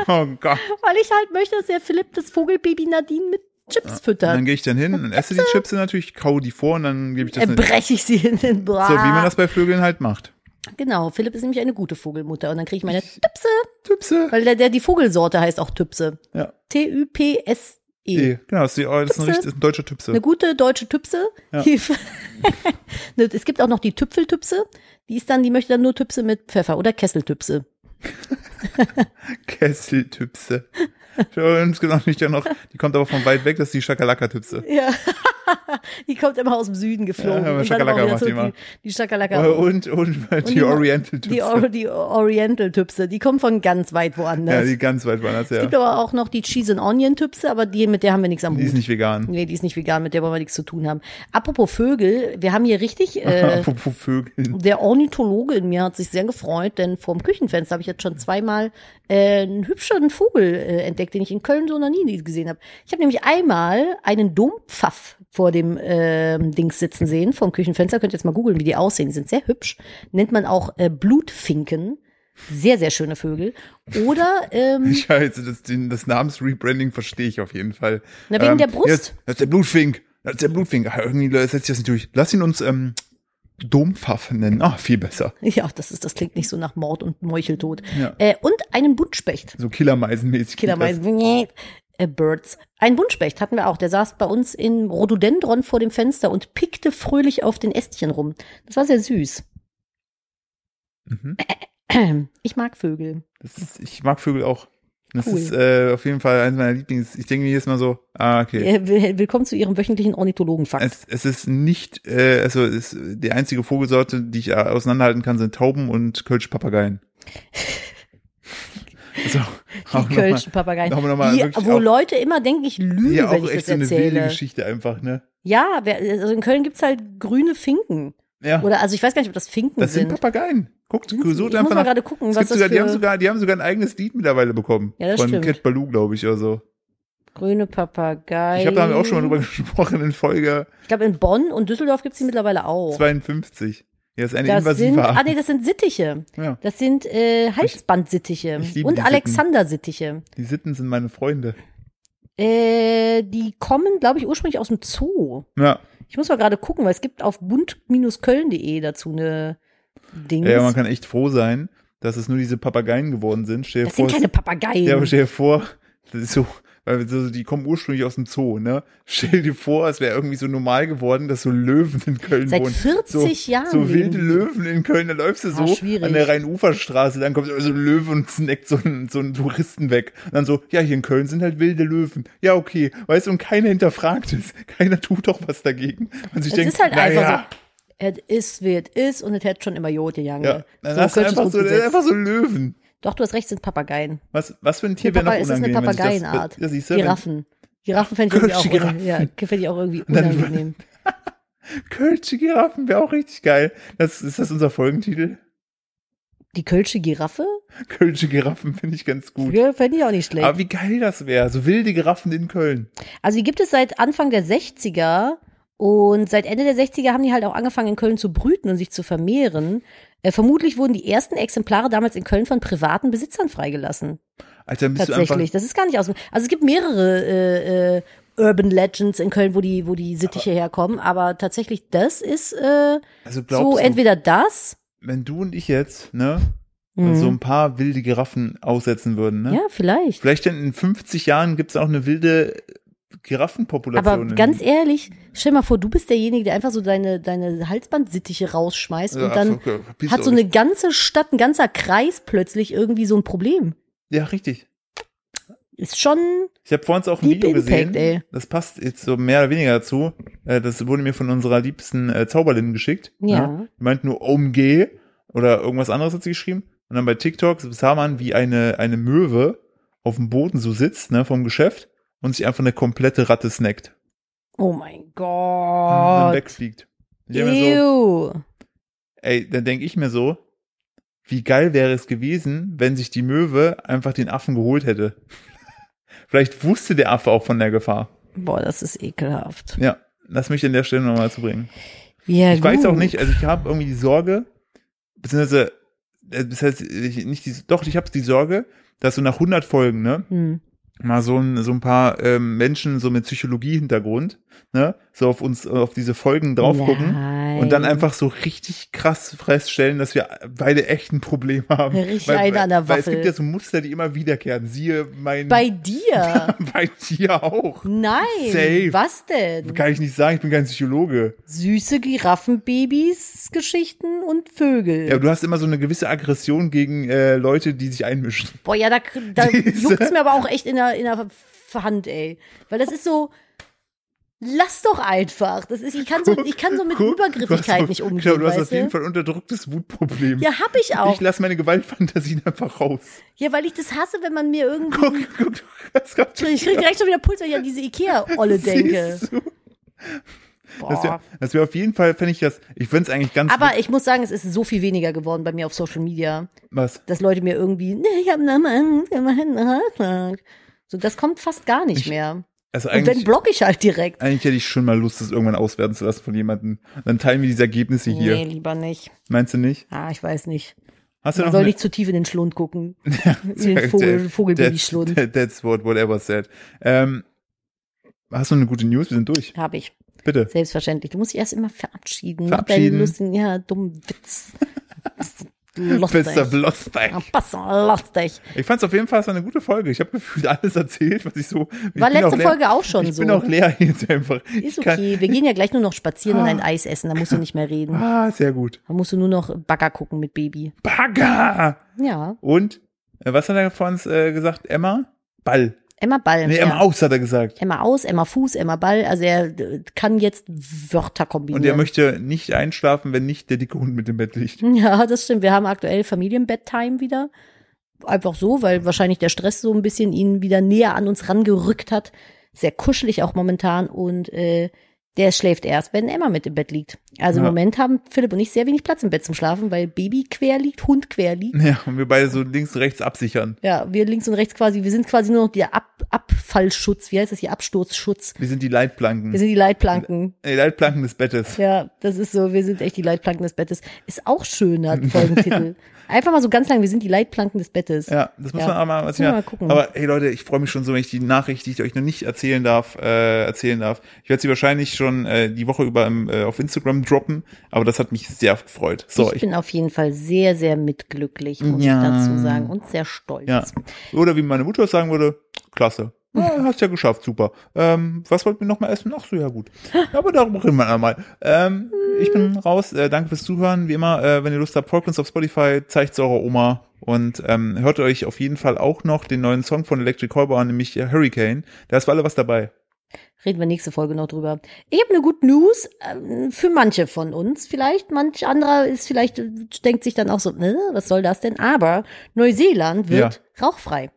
Oh Gott. Weil ich halt möchte, dass der Philipp das Vogelbaby Nadine mit Chips Und füttert. dann gehe ich dann hin und esse die Chips natürlich, kau die vor und dann gebe ich das Dann breche ich sie in den Bra. so, wie man das bei Vögeln halt macht. Genau, Philipp ist nämlich eine gute Vogelmutter. Und dann kriege ich meine Tüpse, Tüpse. weil der, der die Vogelsorte heißt auch Tüpse. Ja. T-Ü-P-S-E. Eh, Genau, das ist, die, das ist, ein, das ist ein deutscher Tüpse. Eine gute deutsche Tüpse. Ja. Ne, es gibt auch noch die Tüpfeltüpse. Die ist dann, die möchte dann nur Tüpse mit Pfeffer oder Kesseltüpse. Kesseltüpse. Und es nicht ja noch, die kommt aber von weit weg, das ist die Schakalaka-Tüpse. Ja. die kommt immer aus dem Süden geflogen. Ja, und dann Schakalaka macht die immer. die, die Schakalaka. Und, und, die, die- Oriental-Tüpse. Die, Or die Oriental-Tüpse, die kommen von ganz weit woanders. ja, die ganz weit woanders, Es ja. gibt aber auch noch die Cheese and Onion Tüpse, aber die, mit der haben wir nichts am Die ist Hut. nicht vegan. Nee, die ist nicht vegan, mit der wollen wir nichts zu tun haben. Apropos Vögel, wir haben hier richtig, äh, Apropos Vögel. der Ornithologe in mir hat sich sehr gefreut, denn vorm Küchenfenster habe ich jetzt schon zweimal äh, einen hübschen Vogel äh, entdeckt, den ich in Köln so noch nie gesehen habe. Ich habe nämlich einmal einen Dompfaff vor dem ähm, Dings sitzen sehen, vorm Küchenfenster. Könnt ihr jetzt mal googeln, wie die aussehen. Die sind sehr hübsch. Nennt man auch äh, Blutfinken. Sehr, sehr schöne Vögel. Oder ähm, Ich also das, das Namensrebranding verstehe ich auf jeden Fall. Na, wegen der Brust. Jetzt, das ist der Blutfink. Das ist der Blutfink. Ah, Irgendwie setzt sich das nicht durch. Lass ihn uns ähm, Dompfaff nennen. Ah, viel besser. Ja, das ist, das klingt nicht so nach Mord und Meucheltod. Ja. Äh, und einen Buntspecht. So Killermeisenmäßig. Killermeisen. Birds. Ein Buntspecht hatten wir auch. Der saß bei uns im Rhododendron vor dem Fenster und pickte fröhlich auf den Ästchen rum. Das war sehr süß. Mhm. Ich mag Vögel. Ist, ich mag Vögel auch. Das Cool. ist äh, auf jeden Fall eines meiner Lieblings. Ich denke mir jedes Mal so, ah, okay. Äh, will- Willkommen zu Ihrem wöchentlichen Ornithologenfakt. Es, es ist nicht, äh, also es, die einzige Vogelsorte, die ich äh, auseinanderhalten kann, sind Tauben und Kölsch Papageien. Also, auch Die Kölschen Papageien. noch mal- noch mal Die, wo auch- Leute immer denken, ich lüge, Ja, wenn auch ich echt das so eine wilde erzähle. Geschichte einfach, ne? Ja, also in Köln gibt's halt grüne Finken. Ja, Oder also ich weiß gar nicht, ob das Finken das sind sind. Papageien. Guckt, ich sucht muss einfach mal nach. gerade gucken, Es was gibt das sogar, für die haben sogar, die haben sogar ein eigenes Lied mittlerweile bekommen. Ja, das von stimmt. Cat Baloo, glaube ich, oder so. grüne Papageien. Ich habe da auch schon mal drüber gesprochen in Folge Ich glaube, in Bonn und Düsseldorf gibt's die mittlerweile auch. 52. Ja, ist eine Das sind, invasive ah Art. nee, das sind Sittiche. Ja, Das sind äh, Halsbandsittiche und. Alexander-Sittiche. die Sitten sind meine Freunde. Äh, die kommen, glaube ich, ursprünglich aus dem Zoo. Ja, Ich muss mal gerade gucken, weil es gibt auf bunt-köln.de dazu eine Dings. ja, man kann echt froh sein, dass es nur diese Papageien geworden sind. Stell das vor, sind keine Papageien. Ja, aber stell dir vor, das ist so, weil so, die kommen ursprünglich aus dem Zoo, ne? Stell dir vor, es wäre irgendwie so normal geworden, dass so Löwen in Köln Seit wohnen. 40 so, Jahren So wilde. Löwen in Köln, da läufst du Ah, so schwierig. an der Rhein-Ufer-Straße, dann kommt so ein Löwe und snackt so einen, so einen Touristen weg. Und dann so, ja, hier in Köln sind halt wilde Löwen. Ja, okay. Weißt du, und keiner hinterfragt es. Keiner tut doch was dagegen. Und sich es denkt, ist halt na einfach so. Es ist, wie es ist und es hätte schon immer Jod gegangen. Ja, dann so hast du einfach so, einfach so Löwen. Doch, du hast recht, sind Papageien. Was, was für ein Tier wäre noch es ist eine unangenehm? Papageienart. Ja, siehst du, Giraffen. Giraffen fände ich, auch, ja, fänd ich auch irgendwie unangenehm. Kölsche Giraffen wäre auch richtig geil. Das, ist das unser Folgentitel? Die Kölsche Giraffe? Kölsche Giraffen finde ich ganz gut. Ja, fände ich auch nicht schlecht. Aber wie geil das wäre. So wilde Giraffen in Köln. Also die gibt es seit Anfang der 60er und seit Ende der 60er haben die halt auch angefangen in Köln zu brüten und sich zu vermehren. Äh, vermutlich wurden die ersten Exemplare damals in Köln von privaten Besitzern freigelassen. Alter, bist du Tatsächlich. Das ist gar nicht aus. Also es gibt mehrere äh, äh, Urban Legends in Köln, wo die, wo die Sittiche herkommen, aber tatsächlich das ist äh, Also so du, entweder das. wenn du und ich jetzt, ne, Mhm. so ein paar wilde Giraffen aussetzen würden, ne? ja, vielleicht. Vielleicht in 50 Jahren gibt es auch eine wilde Giraffenpopulation. Aber ganz ehrlich, stell mal vor, du bist derjenige, der einfach so deine, deine Halsbandsittiche rausschmeißt Ja, und dann okay, hat so eine ganze Stadt, ein ganzer Kreis plötzlich irgendwie so ein Problem. Ja, richtig. Ist schon, Ich habe vorhin auch ein Video Impact, gesehen. ey. Das passt jetzt so mehr oder weniger dazu. Äh, Das wurde mir von unserer liebsten äh, Zauberlin geschickt. Ja. Ne? Die meint nur OMG oder irgendwas anderes hat sie geschrieben. Und dann bei TikTok sah man, wie eine, eine Möwe auf dem Boden so sitzt, ne, vom Geschäft und sich einfach eine komplette Ratte snackt. oh mein Und dann Gott. wegfliegt. So, ey, dann denke ich mir so, wie geil wäre es gewesen, wenn sich die Möwe einfach den Affen geholt hätte. Vielleicht wusste der Affe auch von der Gefahr. Boah, das ist ekelhaft. Ja, lass mich an der Stelle nochmal zu bringen. Ja, Ich weiß auch gut. nicht, also ich habe irgendwie die Sorge, beziehungsweise, äh, das heißt, ich, nicht die, doch, ich habe die Sorge, dass so nach 100 Folgen, ne, Hm. Mal so ein, so ein paar ähm, Menschen so mit Psychologie-Hintergrund, ne, so auf uns, auf diese Folgen drauf gucken Nein. und dann einfach so richtig krass feststellen, dass wir beide echt ein Problem haben. Richtig eine an der Weil es Waffel. gibt ja so Muster, die immer wiederkehren. Siehe mein, Bei dir? bei dir auch. Nein. Safe. Was denn? Kann ich nicht sagen, ich bin kein Psychologe. Süße Giraffenbabys, Geschichten und Vögel. Ja, aber du hast immer so eine gewisse Aggression gegen äh, Leute, die sich einmischen. Boah, ja, da, da juckt's mir aber auch echt in der, in der Hand, ey. Weil das ist so, lass doch einfach. Das ist, ich kann so, ich kann so mit Guck, Übergriffigkeit nicht umgehen, Genau, du hast auf jeden? Fall unterdrücktes Wutproblem. Ja, hab ich auch. Ich lasse meine Gewaltfantasien einfach raus. Ja, weil ich das hasse, wenn man mir irgendwie, Guck, guck, du grad schon ich krieg direkt schon wieder Puls, wenn ich an diese Ikea-Olle denke. Du? Das Boah. wäre das wär auf jeden Fall, fände ich das, ich find's eigentlich ganz Aber ich muss sagen, es ist so viel weniger geworden bei mir auf Social Media, was. dass Leute mir irgendwie, ne, ich hab eine Angst, ich hab einen Herzschlag. So, das kommt fast gar nicht Ich- mehr. Also Und wenn eigentlich, block ich halt direkt. eigentlich hätte ich schon mal Lust, das irgendwann auswerten zu lassen von jemandem. Dann teilen wir diese Ergebnisse hier. Nee, lieber nicht. Meinst du nicht? Ah, ich weiß nicht. Hast du Man noch soll eine- nicht zu tief in den Schlund gucken. in den Vogel, That's- Vogelbabyschlund. that- That's what whatever said. Ähm, hast du eine gute News? Wir sind durch. Habe ich. Bitte. Selbstverständlich. Du musst dich erst immer verabschieden. Verabschieden. deinen lustigen, ja, dummen Witz. Lustig. Bester Blosteig. Ja, pass mal, lustig. Ich fand's auf jeden Fall, es war eine gute Folge. Ich habe gefühlt alles erzählt, was ich so. Ich War letzte auch Folge auch schon Ich so. bin auch leer jetzt einfach. Ist Ich okay. Wir gehen ja gleich nur noch spazieren und ein Eis essen. Da musst du nicht mehr reden. Ah, sehr gut. Da musst du nur noch Bagger gucken mit Baby. Bagger! Ja. Und, äh, was hat er vor uns äh, gesagt? Emma? Ball. Emma Ball. Nee, ja. Emma aus, hat er gesagt. Emma aus, Emma Fuß, Emma Ball. Also er äh, kann jetzt Wörter kombinieren. Und er möchte nicht einschlafen, wenn nicht der dicke Hund mit dem Bett liegt. Ja, das stimmt. Wir haben aktuell Familienbedtime wieder. Einfach so, weil wahrscheinlich der Stress so ein bisschen ihn wieder näher an uns rangerückt hat. Sehr kuschelig auch momentan und äh, der schläft erst, wenn Emma mit im Bett liegt. Also im Ja. Moment haben Philipp und ich sehr wenig Platz im Bett zum Schlafen, weil Baby quer liegt, Hund quer liegt. Ja, und wir beide so links und rechts absichern. Ja, wir links und rechts quasi, wir sind quasi nur noch der Ab Abfallschutz, wie heißt das hier, Absturzschutz. Wir sind die Leitplanken. Wir sind die Leitplanken. die Leitplanken des Bettes. Ja, das ist so, wir sind echt die Leitplanken des Bettes. Ist auch schön, hat Folgentitel. Einfach mal so ganz lang, wir sind die Leitplanken des Bettes. Ja, das muss Ja. man auch mal, was ja, mal gucken. Aber hey Leute, ich freue mich schon so, wenn ich die Nachricht, die ich euch noch nicht erzählen darf, äh, erzählen darf. Ich werde sie wahrscheinlich schon äh, die Woche über im, äh, auf Instagram droppen, aber das hat mich sehr gefreut. So, ich ich, bin auf jeden Fall sehr, sehr mitglücklich, muss Ja. ich dazu sagen. Und sehr stolz. ja. Oder wie meine Mutter sagen würde, klasse. Ja, hast ja geschafft, super. Ähm, was wollten wir noch mal essen? Ach so, ja gut. Ja, aber darüber reden wir einmal. Ähm, ich bin raus. Äh, danke fürs Zuhören. Wie immer, äh, wenn ihr Lust habt, folgt uns auf Spotify, zeigt es eurer Oma und ähm, hört euch auf jeden Fall auch noch den neuen Song von Electric Callboy an, nämlich äh, Hurricane. Da ist für alle was dabei. Reden wir nächste Folge noch drüber. Ich habe eine gute News ähm, für manche von uns. Vielleicht, manch anderer ist vielleicht, denkt sich dann auch so, ne, was soll das denn? Aber Neuseeland wird rauchfrei.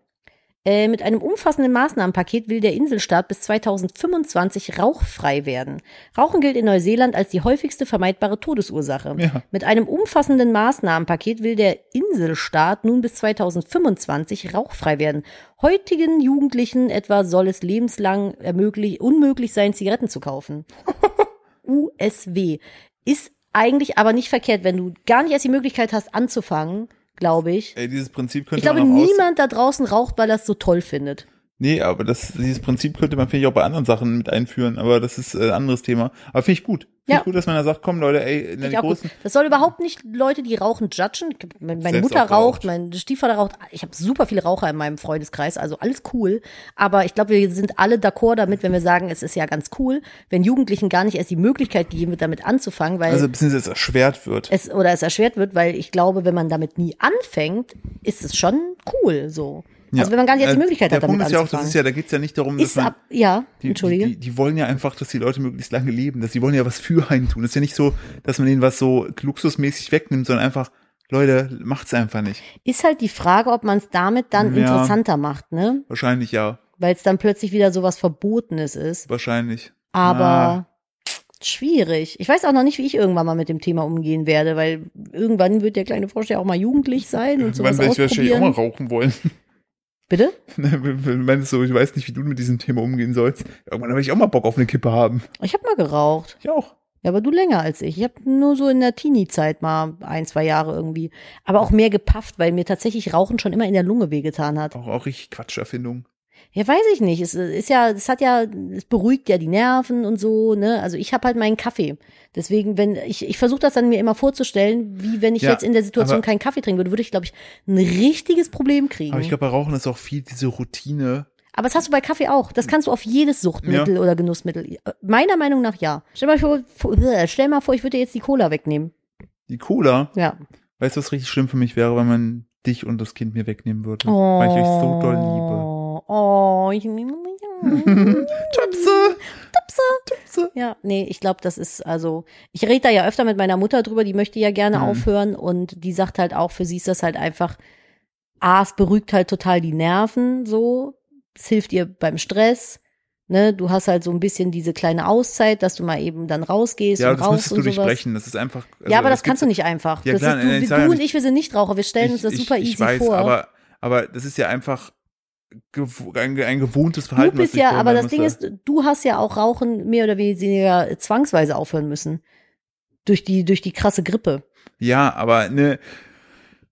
Äh, mit einem umfassenden Maßnahmenpaket will der Inselstaat bis 2025 rauchfrei werden. Rauchen gilt in Neuseeland als die häufigste vermeidbare Todesursache. Ja. Mit einem umfassenden Maßnahmenpaket will der Inselstaat nun bis 2025 rauchfrei werden. Heutigen Jugendlichen etwa soll es lebenslang unmöglich sein, Zigaretten zu kaufen. USW ist eigentlich aber nicht verkehrt, wenn du gar nicht erst die Möglichkeit hast anzufangen, glaube ich. Ey, dieses Prinzip könnte Ich glaube, man auch aus niemand da draußen raucht, weil er es so toll findet. Nee, aber das, dieses Prinzip könnte man, finde ich, auch bei anderen Sachen mit einführen, aber das ist äh, ein anderes Thema. Aber finde ich gut. Finde Ja. ich gut, dass man da sagt, komm Leute, ey, ich auch gut. großen. Das soll überhaupt nicht Leute, die rauchen, judgen. Meine Selbst Mutter raucht, mein Stiefvater raucht. Ich habe super viele Raucher in meinem Freundeskreis, also alles cool. Aber ich glaube, wir sind alle d'accord damit, wenn wir sagen, es ist ja ganz cool, wenn Jugendlichen gar nicht erst die Möglichkeit gegeben wird, damit anzufangen, weil Also, beziehungsweise es erschwert wird. es oder es erschwert wird, weil ich glaube, wenn man damit nie anfängt, ist es schon cool so. Also wenn man gar nicht erst die Äh, Möglichkeit der hat, damit Punkt ist ja auch, das ist ja, da geht's ja nicht darum, dass ist man, ab, ja, die, entschuldige. Die, die wollen ja einfach, dass die Leute möglichst lange leben, dass sie wollen ja was für einen tun. Das ist ja nicht so, dass man denen was so luxusmäßig wegnimmt, sondern einfach, Leute, macht's einfach nicht. ist halt die Frage, ob man es damit dann Ja. interessanter macht, ne? Wahrscheinlich ja, Weil es dann plötzlich wieder so was Verbotenes ist. wahrscheinlich. Aber Ah. schwierig. Ich weiß auch noch nicht, wie ich irgendwann mal mit dem Thema umgehen werde, weil irgendwann wird der kleine Frosch ja auch mal jugendlich sein und sowas Wann werde ich wahrscheinlich auch mal ausprobieren. rauchen wollen? Bitte? Du meinst so, ich weiß nicht, wie du mit diesem Thema umgehen sollst. Irgendwann werde ich auch mal Bock auf eine Kippe haben. Ich habe mal geraucht. Ich auch. Ja, aber du länger als ich. Ich habe nur so in der Teenie-Zeit mal ein, zwei Jahre irgendwie. Aber auch mehr gepafft, weil mir tatsächlich Rauchen schon immer in der Lunge wehgetan hat. Auch, auch richtig Quatscherfindung. Ja, weiß ich nicht. Es ist ja, es hat ja, es beruhigt ja die Nerven und so, ne? Also ich habe halt meinen Kaffee. Deswegen, wenn ich, ich versuche das dann mir immer vorzustellen, wie wenn ich Ja, jetzt in der Situation aber- keinen Kaffee trinken würde, würde ich, glaube ich, ein richtiges Problem kriegen. Aber ich glaube, bei Rauchen ist auch viel diese Routine. Aber das hast du bei Kaffee auch. Das kannst du auf jedes Suchtmittel oder Genussmittel. Meiner Meinung nach ja. Stell mal vor, äh, stell mal vor, ich würde dir jetzt die Cola wegnehmen. Die Cola, Ja. weißt du, was richtig schlimm für mich wäre, wenn man dich und das Kind mir wegnehmen würde? Weil ich euch so doll liebe. Oh, ich Töpse! Töpse! Ja, nee, ich glaube, das ist also, ich rede da ja öfter mit meiner Mutter drüber, die möchte ja gerne Mhm. aufhören und die sagt halt auch, für sie ist das halt einfach, A, es beruhigt halt total die Nerven so, es hilft ihr beim Stress, ne, du hast halt so ein bisschen diese kleine Auszeit, dass du mal eben dann rausgehst Ja, und das rauchst du und sowas. durchbrechen. Das ist einfach. also ja, aber das es kannst du nicht einfach. Ja, das klar, ist, du, ich du ja und ich, wir sind nicht Raucher, wir stellen uns das super ich, easy ich weiß, vor. Aber, aber das ist ja einfach ein, ein gewohntes Du Verhalten. was bist ja, aber das Ding musste. ist, du hast ja auch Rauchen mehr oder weniger zwangsweise aufhören müssen. Durch die, durch die krasse Grippe. Ja, aber ne.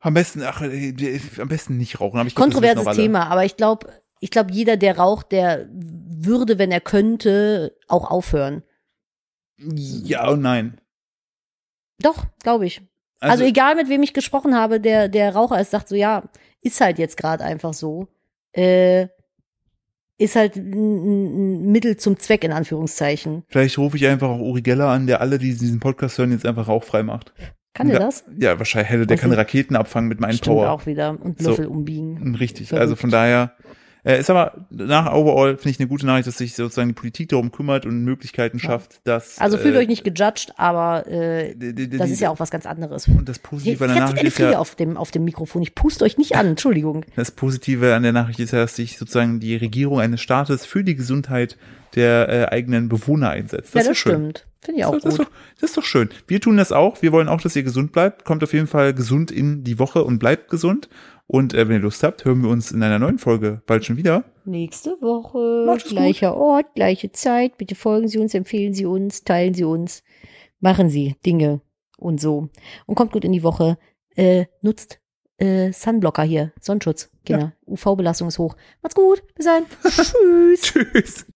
Am besten, ach, am besten nicht rauchen. Glaub, Kontroverses. Thema, aber ich glaube, ich glaube, jeder, der raucht, der würde, wenn er könnte, auch aufhören. Ja und nein. Doch, glaube ich. Also, egal, mit wem ich gesprochen habe, der, der Raucher ist, sagt so, ja, ist halt jetzt gerade einfach so. Äh, ist halt ein, Mittel zum Zweck, in Anführungszeichen. Vielleicht rufe ich einfach auch Uri Geller an, der alle, die diesen Podcast hören, jetzt einfach rauchfrei macht. Kann der das? Ja, wahrscheinlich der Also- kann Raketen abfangen mit meinem Power. auch wieder. Und So. Löffel umbiegen. Richtig. Verrückt. Also von daher äh, ist aber nach overall finde ich eine gute Nachricht, dass sich sozusagen die Politik darum kümmert und Möglichkeiten schafft, dass Also fühlt äh, euch nicht gejudged, aber äh, das ist ja auch was ganz anderes. und das Positive an ich der Nachricht eine Fliege ja, auf dem, auf dem Mikrofon. Ich puste euch nicht an, Entschuldigung. das Positive an der Nachricht ist ja, dass sich sozusagen die Regierung eines Staates für die Gesundheit der äh, eigenen Bewohner einsetzt. Das ja, ist das stimmt. Finde ich auch das, das, ist gut. doch, das ist doch schön. Wir tun das auch. Wir wollen auch, dass ihr gesund bleibt. Kommt auf jeden Fall gesund in die Woche und bleibt gesund. Und äh, wenn ihr Lust habt, hören wir uns in einer neuen Folge bald schon wieder. Nächste Woche, Macht es gleicher Ort, gleiche Zeit. Bitte folgen Sie uns, empfehlen Sie uns, teilen Sie uns, machen Sie Dinge und so. Und kommt gut in die Woche. Äh, nutzt äh, Sunblocker hier, Sonnenschutz. Genau. UV-Belastung ist hoch. Macht's gut. Bis dann. Tschüss. Tschüss.